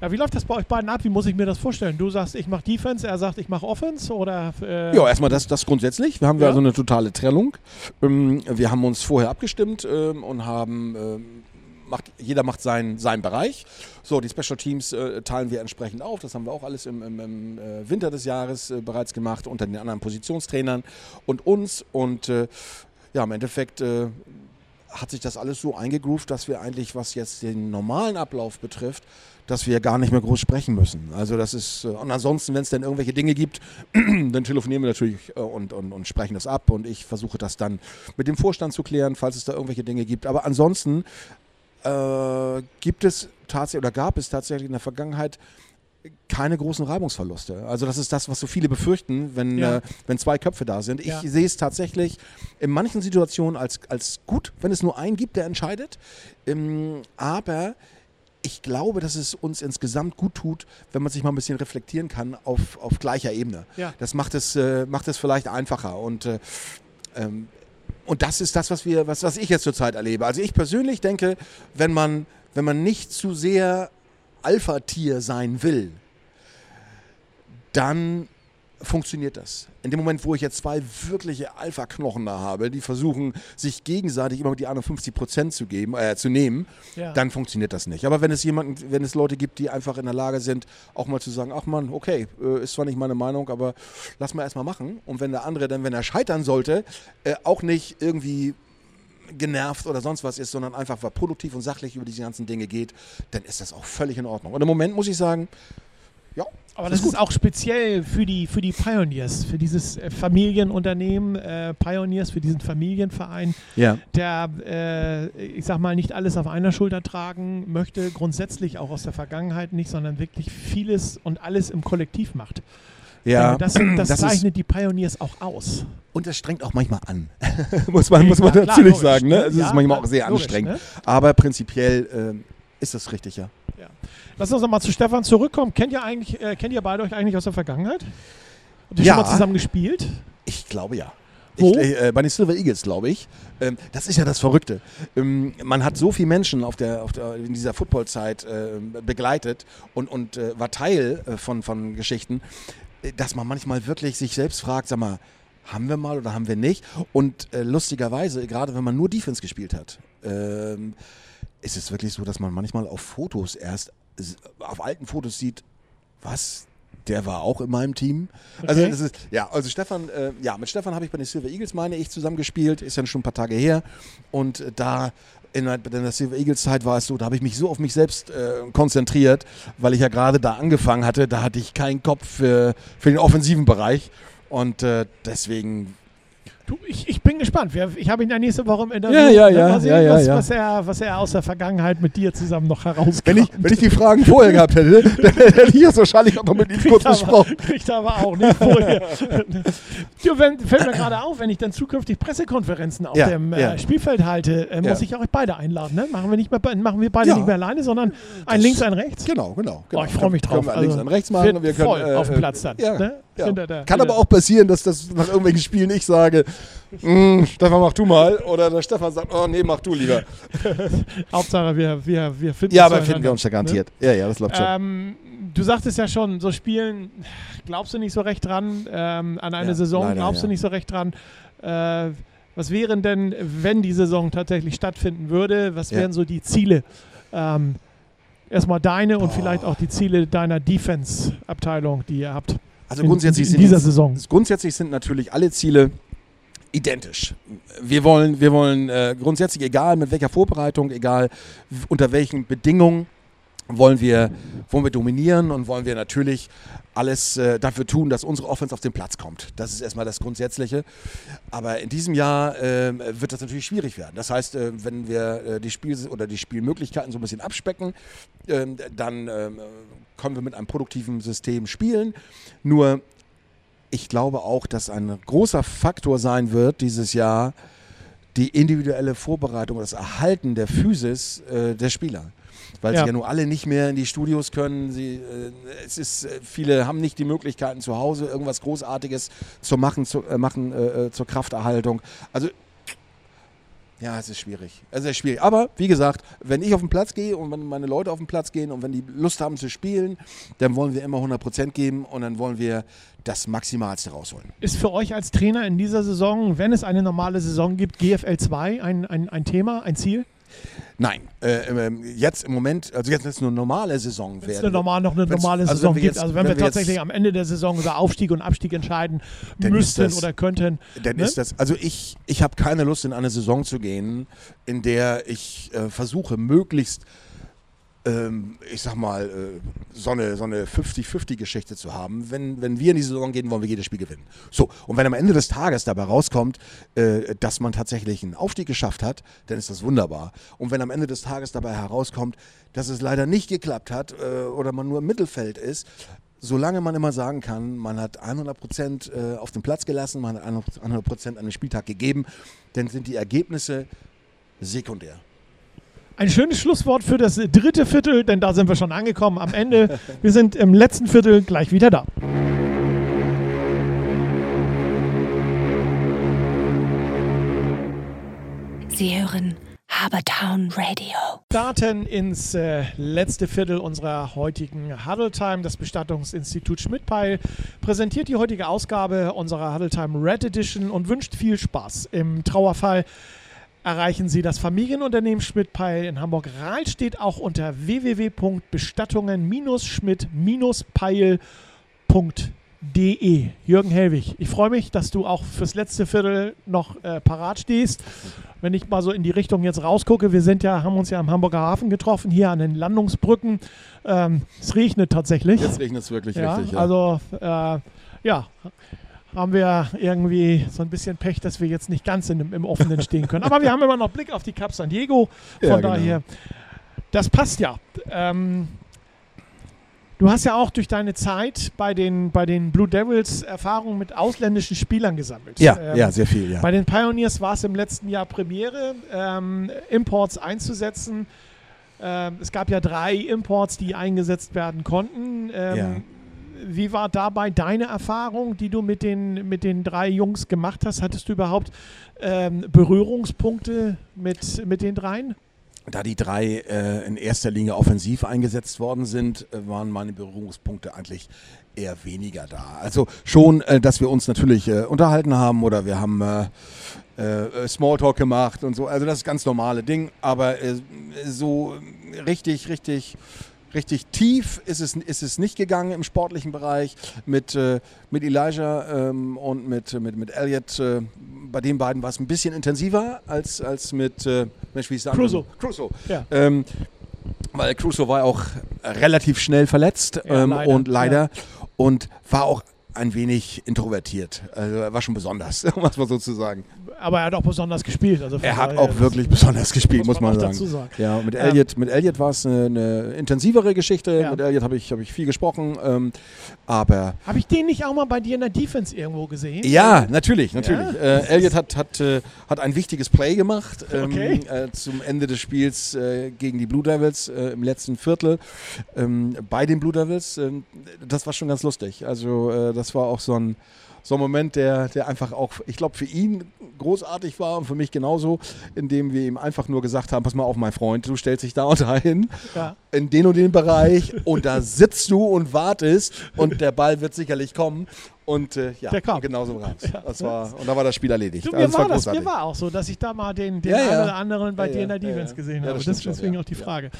ja, wie läuft das bei euch beiden ab? Wie muss ich mir das vorstellen? Du sagst, ich mache Defense, er sagt, ich mache Offense oder? Äh, Ja, erstmal das, das grundsätzlich. Wir haben Ja. also eine totale Trennung. Ähm, wir haben uns vorher abgestimmt ähm, und haben, ähm, macht, jeder macht seinen, seinen Bereich. So, die Special Teams äh, teilen wir entsprechend auf. Das haben wir auch alles im, im, im äh, Winter des Jahres äh, bereits gemacht unter den anderen Positionstrainern und uns. Und äh, ja, im Endeffekt äh, hat sich das alles so eingegroovt, dass wir eigentlich, was jetzt den normalen Ablauf betrifft, dass wir gar nicht mehr groß sprechen müssen. Also das ist, äh, und ansonsten, wenn es dann irgendwelche Dinge gibt, dann telefonieren wir natürlich äh, und, und, und sprechen das ab und ich versuche das dann mit dem Vorstand zu klären, falls es da irgendwelche Dinge gibt. Aber ansonsten äh, gibt es tatsächlich oder gab es tatsächlich in der Vergangenheit keine großen Reibungsverluste. Also das ist das, was so viele befürchten, wenn, Ja. äh, wenn zwei Köpfe da sind. Ich Ja. sehe es tatsächlich in manchen Situationen als, als gut, wenn es nur einen gibt, der entscheidet. Ähm, aber ich glaube, dass es uns insgesamt gut tut, wenn man sich mal ein bisschen reflektieren kann auf, auf gleicher Ebene. Ja. Das macht es, äh, macht es vielleicht einfacher. Und, äh, ähm, und das ist das, was, wir, was, was ich jetzt zurzeit erlebe. Also ich persönlich denke, wenn man, wenn man nicht zu sehr Alpha-Tier sein will, dann funktioniert das. In dem Moment, wo ich jetzt zwei wirkliche Alpha-Knochen da habe, die versuchen, sich gegenseitig immer die anderen 50 Prozent zu geben, äh, zu nehmen, Ja. dann funktioniert das nicht. Aber wenn es jemanden, wenn es Leute gibt, die einfach in der Lage sind, auch mal zu sagen, ach man, okay, äh, ist zwar nicht meine Meinung, aber lass mal erstmal machen. Und wenn der andere dann, wenn er scheitern sollte, äh, auch nicht irgendwie genervt oder sonst was ist, sondern einfach weil produktiv und sachlich über diese ganzen Dinge geht, dann ist das auch völlig in Ordnung. Und im Moment muss ich sagen, ja, Aber das ist auch speziell für die, für die Pioneers, für dieses äh, Familienunternehmen äh, Pioneers, für diesen Familienverein, ja. der, äh, ich sag mal, nicht alles auf einer Schulter tragen möchte, grundsätzlich auch aus der Vergangenheit nicht, sondern wirklich vieles und alles im Kollektiv macht. Ja, das, das, das ist- zeichnet die Pioneers auch aus. Und das strengt auch manchmal an. muss man, muss man Ja, klar, natürlich logisch, sagen. Ne? ne? Es Ja, ist manchmal klar, auch sehr logisch, anstrengend. ne? Aber prinzipiell ähm, ist das richtig, ja. Lass uns nochmal zu Stefan zurückkommen. Kennt ihr eigentlich, äh, kennt ihr beide euch eigentlich aus der Vergangenheit? Habt ihr Ja. schon mal zusammen gespielt? Ich glaube ja. Wo? Ich, äh, bei den Silver Eagles, glaube ich. Ähm, das ist ja das Verrückte. Ähm, man hat so viele Menschen auf der, auf der, in dieser Footballzeit äh, begleitet und, und äh, war Teil äh, von, von Geschichten, äh, dass man manchmal wirklich sich selbst fragt, sag mal, haben wir mal oder haben wir nicht? Und äh, lustigerweise, gerade wenn man nur Defense gespielt hat, ähm, ist es wirklich so, dass man manchmal auf Fotos erst, auf alten Fotos sieht, was, der war auch in meinem Team. Also Okay. das ist, ja, also Stefan, äh, ja, mit Stefan habe ich bei den Silver Eagles, meine ich, zusammen gespielt, ist ja schon ein paar Tage her. Und äh, da in der, Silver Eagles Zeit war es so, da habe ich mich so auf mich selbst äh, konzentriert, weil ich ja gerade da angefangen hatte, da hatte ich keinen Kopf für, für den offensiven Bereich. Und äh, deswegen Du, ich, ich bin gespannt. Ich habe ihn ja nächste Woche im Interview. Ja, ja, Ne, ja, sehen, ja, ja, was, ja. Was, er, was er aus der Vergangenheit mit dir zusammen noch herauskommt. Wenn ich, wenn ich die Fragen vorher gehabt hätte, dann hätte ich das wahrscheinlich auch noch mit ihm kurz besprochen. Kriegt aber auch nicht vorher. du, wenn, fällt mir gerade auf, wenn ich dann zukünftig Pressekonferenzen auf Ja, dem äh. Spielfeld halte, äh, muss ich auch euch beide einladen. Ne? Machen, wir nicht mehr, machen wir beide nicht mehr alleine, sondern ein Das- links, ein rechts. Genau, genau. genau. Oh, ich freue mich drauf. Können wir links Also, und rechts machen. wir können, voll äh, auf dem Platz dann. Ja, ne? Ja. Hinter der- Kann aber auch passieren, dass das nach irgendwelchen Spielen ich sage, "Mm, Stefan, mach du mal. Oder der Stefan sagt, oh nee, mach du lieber. Hauptsache, wir, wir, wir finden Ja, aber finden wir uns ja ne? garantiert. Ja, ja, das läuft schon. Ähm, du sagtest ja schon, so Spielen glaubst du nicht so recht dran, ähm, an eine Ja, Saison leider, glaubst du nicht so recht dran. Äh, was wären denn, wenn die Saison tatsächlich stattfinden würde, was wären so die Ziele? Ähm, erstmal deine und Boah. vielleicht auch die Ziele deiner Defense-Abteilung, die ihr habt. Also in, grundsätzlich in, sind in dieser die- Saison. Grundsätzlich sind natürlich alle Ziele identisch. Wir wollen, wir wollen äh, grundsätzlich, egal mit welcher Vorbereitung, egal unter welchen Bedingungen, wollen wir, wollen wir dominieren und wollen wir natürlich alles äh, dafür tun, dass unsere Offense auf den Platz kommt. Das ist erstmal das Grundsätzliche. Aber in diesem Jahr ähm, wird das natürlich schwierig werden. Das heißt, äh, wenn wir äh, die Spiel oder die Spielmöglichkeiten so ein bisschen abspecken, ähm, dann ähm, können wir mit einem produktiven System spielen. Nur ich glaube auch, dass ein großer Faktor sein wird dieses Jahr die individuelle Vorbereitung, das Erhalten der Physis äh, der Spieler. Weil Ja. sie ja nun alle nicht mehr in die Studios können. Sie, äh, es ist, äh, viele haben nicht die Möglichkeiten zu Hause irgendwas Großartiges zu machen, zu, äh, machen äh, äh, zur Krafterhaltung. Also ja, es ist schwierig. Es ist schwierig. Aber wie gesagt, wenn ich auf den Platz gehe und wenn meine Leute auf den Platz gehen und wenn die Lust haben zu spielen, dann wollen wir immer 100% geben und dann wollen wir das Maximalste rausholen. Ist für euch als Trainer in dieser Saison, wenn es eine normale Saison gibt, GFL 2 ein, ein, ein Thema, ein Ziel? Nein, äh, ähm, jetzt im Moment, also jetzt ist eine normale Saison Wenn es werden. eine normal, noch eine Wenn's- normale also Saison jetzt- also wenn, wenn wir wir jetzt- tatsächlich am Ende der Saison über Aufstieg und Abstieg entscheiden müssten das- oder könnten. Dann ne? ist das, also ich, ich habe keine Lust in eine Saison zu gehen, in der ich äh, versuche, möglichst ähm, ich sag mal, äh, so eine, so eine 50-50-Geschichte zu haben. Wenn, wenn wir in die Saison gehen, wollen wir jedes Spiel gewinnen. So, und wenn am Ende des Tages dabei rauskommt, äh, dass man tatsächlich einen Aufstieg geschafft hat, dann ist das wunderbar. Und wenn am Ende des Tages dabei herauskommt, dass es leider nicht geklappt hat äh, oder man nur im Mittelfeld ist, solange man immer sagen kann, man hat 100 Prozent äh, auf den Platz gelassen, man hat 100 Prozent an den Spieltag gegeben, dann sind die Ergebnisse sekundär. Ein schönes Schlusswort für das dritte Viertel, denn da sind wir schon angekommen am Ende. Wir sind im letzten Viertel gleich wieder da. Sie hören Habertown Radio. Starten ins äh, letzte Viertel unserer heutigen Huddle Time. Das Bestattungsinstitut Schmidtpeil präsentiert die heutige Ausgabe unserer Huddle Time Red Edition und wünscht viel Spaß. Im Trauerfall erreichen Sie das Familienunternehmen Schmidtpeil in Hamburg-Rahl steht auch unter www.bestattungen-schmidt-peil.de. Jürgen Helwig, ich freue mich, dass du auch fürs letzte Viertel noch äh, parat stehst. Wenn ich mal so in die Richtung jetzt rausgucke, wir sind ja, haben uns ja am Hamburger Hafen getroffen, hier an den Landungsbrücken. Ähm, es regnet tatsächlich. Jetzt regnet es wirklich ja, richtig. Ja. Also äh, ja, haben wir irgendwie so ein bisschen Pech, dass wir jetzt nicht ganz in, im Offenen stehen können. Aber wir haben immer noch Blick auf die Cup San Diego. Von Ja, genau. daher, das passt ja. Ähm, du hast ja auch durch deine Zeit bei den, bei den Blue Devils Erfahrungen mit ausländischen Spielern gesammelt. ja, Ähm, ja, sehr viel, ja. Bei den Pioneers war es im letzten Jahr Premiere, ähm, Imports einzusetzen. Ähm, es gab ja drei Imports, die eingesetzt werden konnten. Ähm, Ja. Wie war dabei deine Erfahrung, die du mit den, mit den drei Jungs gemacht hast? Hattest du überhaupt ähm, Berührungspunkte mit, mit den dreien? Da die drei äh, in erster Linie offensiv eingesetzt worden sind, äh, waren meine Berührungspunkte eigentlich eher weniger da. Also schon, äh, dass wir uns natürlich äh, unterhalten haben oder wir haben äh, äh, Smalltalk gemacht und so. Also das ist ganz normale Ding. Aber so richtig, richtig, richtig tief ist es, ist es nicht gegangen im sportlichen Bereich. Mit, äh, mit Elijah ähm, und mit, mit, mit Elliot. Äh, bei den beiden war es ein bisschen intensiver als, als mit, äh, Mensch, wie ist der? Crusoe. Crusoe. Ja. Ähm, weil Crusoe war auch relativ schnell verletzt Ja, ähm, leider, und leider und war auch ein wenig introvertiert. Also er war schon besonders, um es mal so zu sagen. Aber er hat auch besonders gespielt. Also Er hat auch das wirklich besonders gespielt, muss man, auch sagen. dazu sagen. Ja, mit Ähm, Elliot, mit Elliot war es eine, eine intensivere Geschichte. Ja. Mit Elliot habe ich, hab ich viel gesprochen. Ähm, aber Habe ich den nicht auch mal bei dir in der Defense irgendwo gesehen? ja, natürlich, natürlich. Ja? Äh, Elliot hat, hat, äh, hat ein wichtiges Play gemacht ähm, Okay. äh, zum Ende des Spiels äh, gegen die Blue Devils äh, im letzten Viertel ähm, bei den Blue Devils. Ähm, das war schon ganz lustig. Also äh, das war auch so ein, so ein Moment, der, der einfach auch, ich glaube, für ihn großartig war und für mich genauso, indem wir ihm einfach nur gesagt haben, pass mal auf, mein Freund, du stellst dich da und dahin Ja. in den und den Bereich und da sitzt du und wartest und der Ball wird sicherlich kommen. Und äh, ja, Der kam. genau so das war Und da war das Spiel erledigt. Du, mir, Also, war das, großartig. mir war auch so, dass ich da mal den, den Ja, einen ja. oder anderen bei Ja, dir in der ja, Defense ja. gesehen Ja, habe. das schon, deswegen ja. auch die Ja, Frage.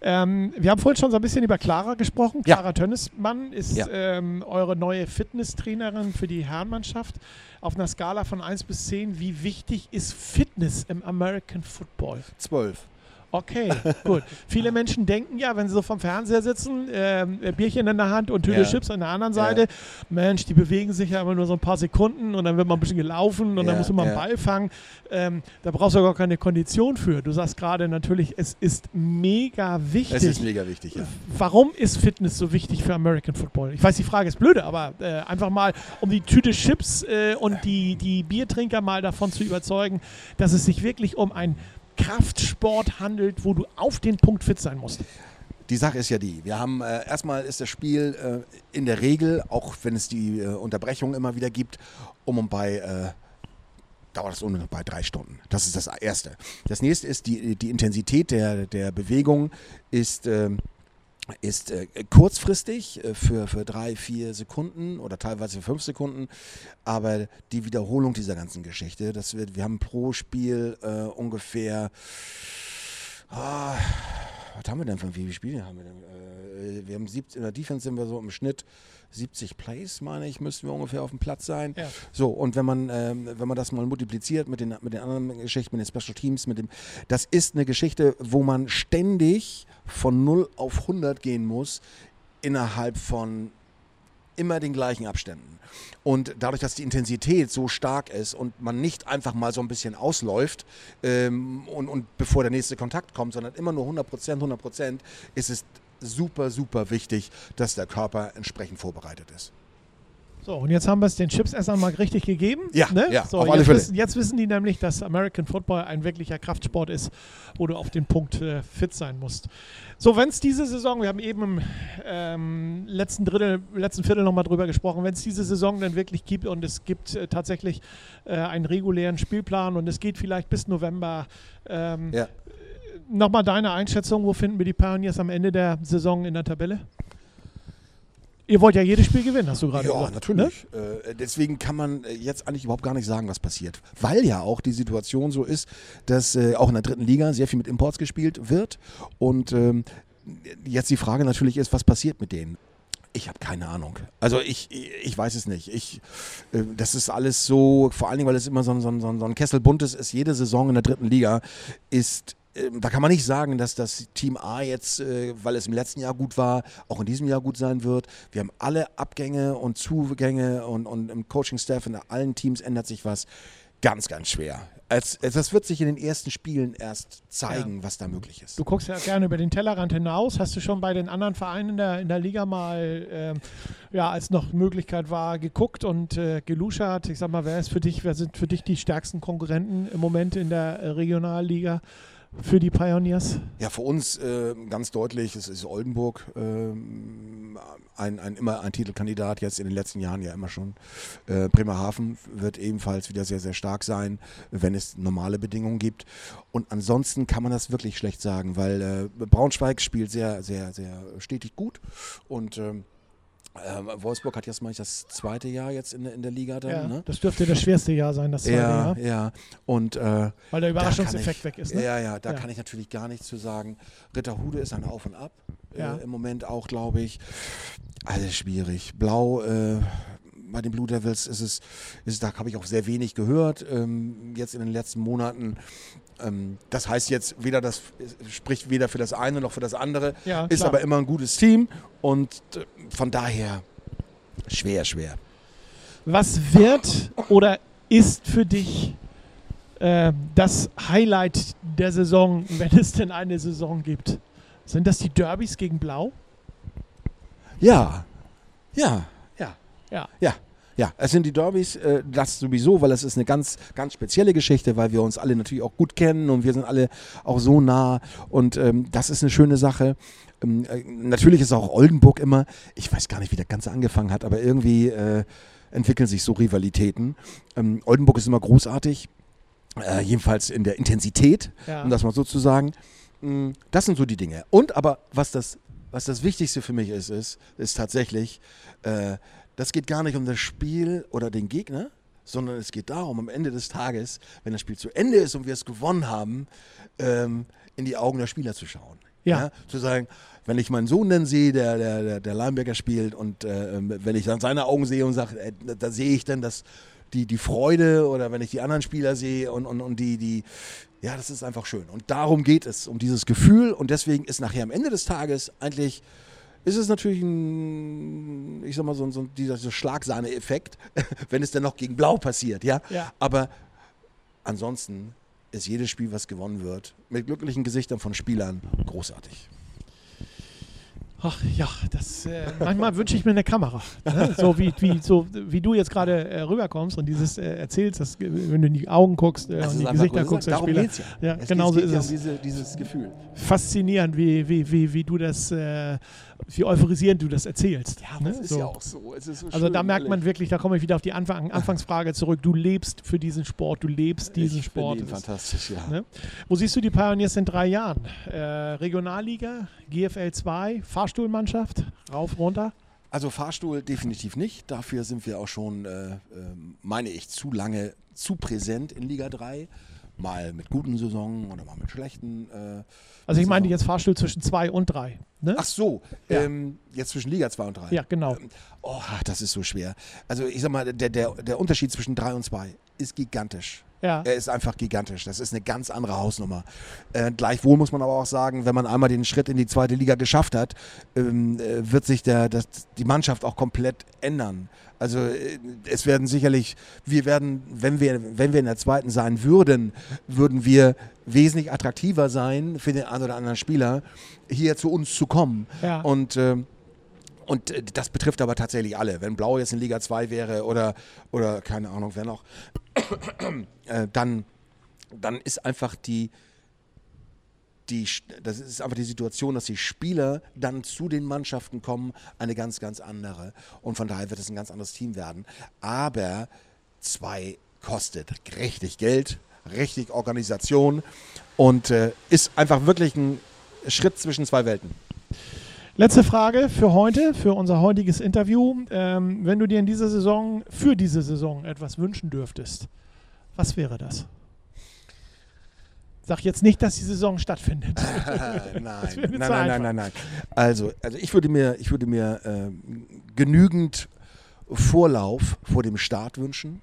Ähm, wir haben vorhin schon so ein bisschen über Clara gesprochen. Ja. Clara Tönnesmann ist Ja. ähm, eure neue Fitnesstrainerin für die Herrenmannschaft. Auf einer Skala von 1 bis 10, wie wichtig ist Fitness im American Football? Zwölf. Okay, gut. Viele Menschen denken ja, wenn sie so vom Fernseher sitzen, ähm, Bierchen in der Hand und Tüte Ja. Chips an der anderen Seite, Mensch, die bewegen sich ja immer nur so ein paar Sekunden und dann wird mal ein bisschen gelaufen und dann Ja, muss man einen ja. Ball fangen. Ähm, da brauchst du gar keine Kondition für. Du sagst gerade natürlich, es ist mega wichtig. Es ist mega wichtig, ja. Warum ist Fitness so wichtig für American Football? Ich weiß, die Frage ist blöde, aber äh, einfach mal, um die Tüte Chips äh, und die, die Biertrinker mal davon zu überzeugen, dass es sich wirklich um ein Kraftsport handelt, wo du auf den Punkt fit sein musst. Die Sache ist ja die, wir haben äh, erstmal ist das Spiel äh, in der Regel, auch wenn es die äh, Unterbrechung immer wieder gibt, um und bei äh, dauert um und bei drei Stunden. Das ist das Erste. Das nächste ist die, die Intensität der, der Bewegung ist, ähm, ist äh, kurzfristig äh, für, für drei, vier Sekunden oder teilweise für fünf Sekunden. Aber die Wiederholung dieser ganzen Geschichte, das wird, wir haben pro Spiel äh, ungefähr ah, was haben wir denn von wie viele Spiele haben wir denn? Äh, wir haben 70, in der Defense sind wir so im Schnitt 70 Plays, meine ich, müssten wir ungefähr auf dem Platz sein. Ja. So, und wenn man, ähm, wenn man das mal multipliziert mit den, mit den anderen Geschichten, mit den Special Teams, mit dem, das ist eine Geschichte, wo man ständig von 0 auf 100 gehen muss innerhalb von immer den gleichen Abständen. Und dadurch, dass die Intensität so stark ist und man nicht einfach mal so ein bisschen ausläuft ähm, und, und bevor der nächste Kontakt kommt, sondern immer nur 100 Prozent, 100 Prozent, ist es super, super wichtig, dass der Körper entsprechend vorbereitet ist. So, und jetzt haben wir es den Chipsessern mal richtig gegeben. Ja, ne? ja, so, auf jetzt alle Fälle. Wissen, jetzt wissen die nämlich, dass American Football ein wirklicher Kraftsport ist, wo du auf den Punkt äh, fit sein musst. So, wenn es diese Saison, wir haben eben im ähm, letzten Drittel, letzten Viertel nochmal drüber gesprochen, wenn es diese Saison dann wirklich gibt und es gibt äh, tatsächlich äh, einen regulären Spielplan und es geht vielleicht bis November. Ähm, Ja. Nochmal deine Einschätzung, wo finden wir die Pioneers am Ende der Saison in der Tabelle? Ihr wollt ja jedes Spiel gewinnen, hast du gerade Ja, gesagt. natürlich. Äh, deswegen kann man äh, jetzt eigentlich überhaupt gar nicht sagen, was passiert. Weil ja auch die Situation so ist, dass äh, auch in der dritten Liga sehr viel mit Imports gespielt wird. Und ähm, jetzt die Frage natürlich ist, was passiert mit denen? Ich habe keine Ahnung. Also ich, ich weiß es nicht. Ich, das ist alles so, vor allen Dingen, weil es immer so ein, so ein, so ein Kessel buntes ist. Jede Saison in der dritten Liga ist da kann man nicht sagen, dass das Team A jetzt, äh, weil es im letzten Jahr gut war, auch in diesem Jahr gut sein wird. Wir haben alle Abgänge und Zugänge und, und im Coaching-Staff in allen Teams ändert sich was. Ganz, ganz schwer. Als, das wird sich in den ersten Spielen erst zeigen, was da möglich ist. Du guckst ja gerne über den Tellerrand hinaus. Hast du schon bei den anderen Vereinen in der, in der Liga mal, ähm, ja, als noch Möglichkeit war, geguckt und äh, geluschert? Ich sag mal, wer ist für dich, wer sind für dich die stärksten Konkurrenten im Moment in der Regionalliga für die Pioneers? Ja, für uns äh, ganz deutlich, es ist Oldenburg ähm, ein, ein, immer ein Titelkandidat, jetzt in den letzten Jahren ja immer schon. Äh, Bremerhaven wird ebenfalls wieder sehr, sehr stark sein, wenn es normale Bedingungen gibt. Und ansonsten kann man das wirklich schlecht sagen, weil äh, Braunschweig spielt sehr, sehr, sehr stetig gut und ähm, äh, Wolfsburg hat jetzt mal das zweite Jahr jetzt in der, in der Liga dann. Ja, ne? das dürfte das schwerste Jahr sein, das zweite Ja, Jahr. ja. Und äh, Weil der Überraschungseffekt weg ist. Ne? Ja, ja, da Ja. kann ich natürlich gar nichts zu sagen. Ritterhude ist ein Auf und Ab Ja. äh, im Moment auch, glaube ich. Alles schwierig. Blau, äh, bei den Blue Devils ist es, ist da habe ich auch sehr wenig gehört, ähm, jetzt in den letzten Monaten. Ähm, das heißt jetzt weder das, spricht weder für das eine noch für das andere, Ja, ist aber immer ein gutes Team und äh, von daher schwer, schwer. Was wird oder ist für dich äh, das Highlight der Saison, wenn es denn eine Saison gibt? Sind das die Derbys gegen Blau? Ja, ja, ja. Ja. Ja, es sind die Derbys, äh, das sowieso, weil es ist eine ganz, ganz spezielle Geschichte, weil wir uns alle natürlich auch gut kennen und wir sind alle auch so nah und ähm, das ist eine schöne Sache. Ähm, äh, natürlich ist auch Oldenburg immer, ich weiß gar nicht, wie das Ganze angefangen hat, aber irgendwie äh, entwickeln sich so Rivalitäten. Ähm, Oldenburg ist immer großartig, äh, jedenfalls in der Intensität, Ja. um das mal so zu sagen. Mm, Das sind so die Dinge. Und aber was das, was das Wichtigste für mich ist, ist, ist tatsächlich, äh, das geht gar nicht um das Spiel oder den Gegner, sondern es geht darum, am Ende des Tages, wenn das Spiel zu Ende ist und wir es gewonnen haben, ähm, in die Augen der Spieler zu schauen. Ja. Zu sagen, wenn ich meinen Sohn dann sehe, der, der, der, Linebacker spielt und äh, wenn ich dann seine Augen sehe und sage, äh, da sehe ich dann das, die, die Freude oder wenn ich die anderen Spieler sehe und, und, und die, die, ja, das ist einfach schön. Und darum geht es, um dieses Gefühl und deswegen ist nachher am Ende des Tages eigentlich, ist es natürlich ein, ich sag mal, so, ein- so dieser so Schlagsahne-Effekt, wenn es dann noch gegen Blau passiert, ja. Ja. Aber ansonsten ist jedes Spiel, was gewonnen wird, mit glücklichen Gesichtern von Spielern großartig. Ach ja, das äh, manchmal wünsche ich mir eine Kamera. Ne? So, wie, wie, so wie du jetzt gerade äh, rüberkommst und dieses äh, erzählst, dass, äh, wenn du in die Augen guckst äh, und die Gesichter guckst der Spieler. geht's ja. Ja, es genau so geht, ist ja es. Um diese, dieses Gefühl. Faszinierend, wie, wie, wie, wie du das, äh, wie euphorisierend du das erzählst. ne? so. so. Es ist so Also da schön, merkt man ehrlich. wirklich, da komme ich wieder auf die Anfang, Anfangsfrage zurück. Du lebst für diesen Sport, du lebst diesen ich Sport. ihn Das ist- fantastisch, ja. Ne? Wo siehst du die Pioneers in drei Jahren? Äh, Regionalliga, GFL 2, Fahrstuhlmannschaft, rauf, runter? Also Fahrstuhl definitiv nicht. Dafür sind wir auch schon, äh, äh, meine ich, zu lange zu präsent in Liga 3. Mal mit guten Saisonen oder mal mit schlechten. Äh, Also ich meine jetzt Fahrstuhl zwischen zwei und drei. Ne? Ach so, Ja. ähm, jetzt zwischen Liga 2 und 3. Ja, genau. Oh, das ist so schwer. Also ich sag mal, der, der, der Unterschied zwischen 3 und 2 ist gigantisch. Ja. Er ist einfach gigantisch. Das ist eine ganz andere Hausnummer. Äh, gleichwohl muss man aber auch sagen, wenn man einmal den Schritt in die zweite Liga geschafft hat, ähm, äh, wird sich der, das, die Mannschaft auch komplett ändern. Also äh, es werden sicherlich, wir werden, wenn wir, wenn wir in der zweiten sein würden, würden wir wesentlich attraktiver sein für den einen oder anderen Spieler, hier zu uns zu kommen. Ja. Und ähm, und äh, das betrifft aber tatsächlich alle. Wenn Blau jetzt in Liga 2 wäre oder, oder keine Ahnung, wer noch, äh, dann, dann ist einfach die, die, das ist einfach die Situation, dass die Spieler dann zu den Mannschaften kommen, eine ganz, ganz andere. Und von daher wird es ein ganz anderes Team werden. Aber zwei kostet richtig Geld, richtig Organisation und äh, ist einfach wirklich ein Schritt zwischen zwei Welten. Letzte Frage für heute, für unser heutiges Interview. Ähm, wenn du dir in dieser Saison, für diese Saison etwas wünschen dürftest, was wäre das? Sag jetzt nicht, dass die Saison stattfindet. nein, nein, nein, nein, nein, nein. Also, also ich würde mir, ich würde mir ähm, genügend Vorlauf vor dem Start wünschen.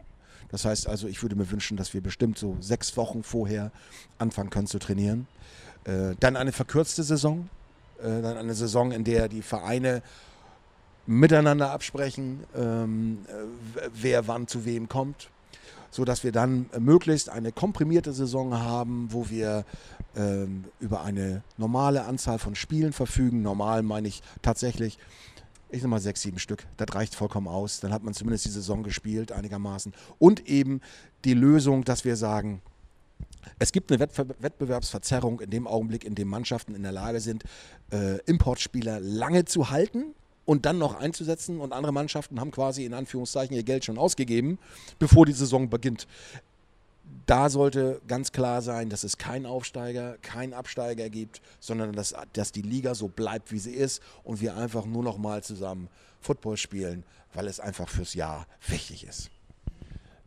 Das heißt also, ich würde mir wünschen, dass wir bestimmt so sechs Wochen vorher anfangen können zu trainieren. Äh, dann eine verkürzte Saison. Äh, dann eine Saison, in der die Vereine miteinander absprechen, ähm, äh, wer wann zu wem kommt so dass wir dann möglichst eine komprimierte Saison haben, wo wir ähm, über eine normale Anzahl von Spielen verfügen. Normal meine ich tatsächlich, ich sag mal sechs, sieben Stück. Das reicht vollkommen aus. Dann hat man zumindest die Saison gespielt einigermaßen. Und eben die Lösung, dass wir sagen, es gibt eine Wettbewerbsverzerrung in dem Augenblick, in dem Mannschaften in der Lage sind, äh, Importspieler lange zu halten und dann noch einzusetzen. Und andere Mannschaften haben quasi in Anführungszeichen ihr Geld schon ausgegeben, bevor die Saison beginnt. Da sollte ganz klar sein, dass es keinen Aufsteiger, keinen Absteiger gibt, sondern dass, dass die Liga so bleibt, wie sie ist und wir einfach nur noch mal zusammen Football spielen, weil es einfach fürs Jahr wichtig ist.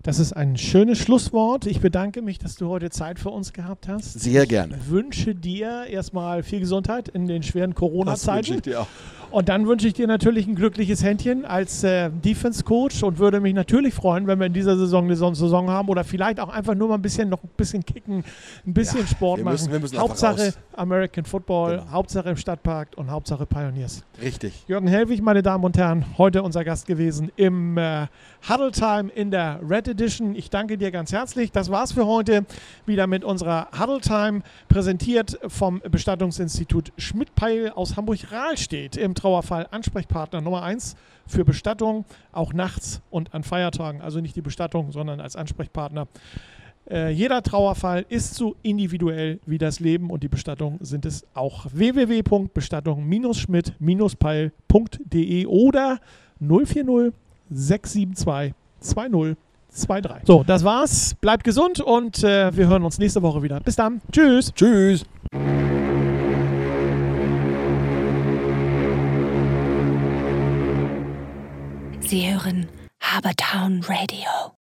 Das ist ein schönes Schlusswort. Ich bedanke mich, dass du heute Zeit für uns gehabt hast. Sehr gerne. Ich wünsche dir erstmal viel Gesundheit in den schweren Das wünsche Corona-Zeiten. ich dir auch. Und dann wünsche ich dir natürlich ein glückliches Händchen als äh, Defense-Coach und würde mich natürlich freuen, wenn wir in dieser Saison eine Son- Saison haben oder vielleicht auch einfach nur mal ein bisschen noch ein bisschen kicken, ein bisschen Ja, Sport wir machen. müssen- wir müssen Hauptsache raus. American Football, Genau. Hauptsache im Stadtpark und Hauptsache Pioneers. Richtig. Jürgen Helwig, meine Damen und Herren, heute unser Gast gewesen im äh, Huddle Time in der Red Edition. Ich danke dir ganz herzlich. Das war's für heute. Wieder mit unserer Huddle Time, präsentiert vom Bestattungsinstitut Schmidt-Peil aus Hamburg-Rahlstedt. Im Trauerfall Ansprechpartner Nummer 1 für Bestattung, auch nachts und an Feiertagen. Also nicht die Bestattung, sondern als Ansprechpartner. Äh, jeder Trauerfall ist so individuell wie das Leben und die Bestattung sind es auch. www.bestattung-schmidt-peil.de oder 040 672 2023. So, das war's. Bleibt gesund und äh, wir hören uns nächste Woche wieder. Bis dann. Tschüss. Tschüss. Sie hören Habertown Radio.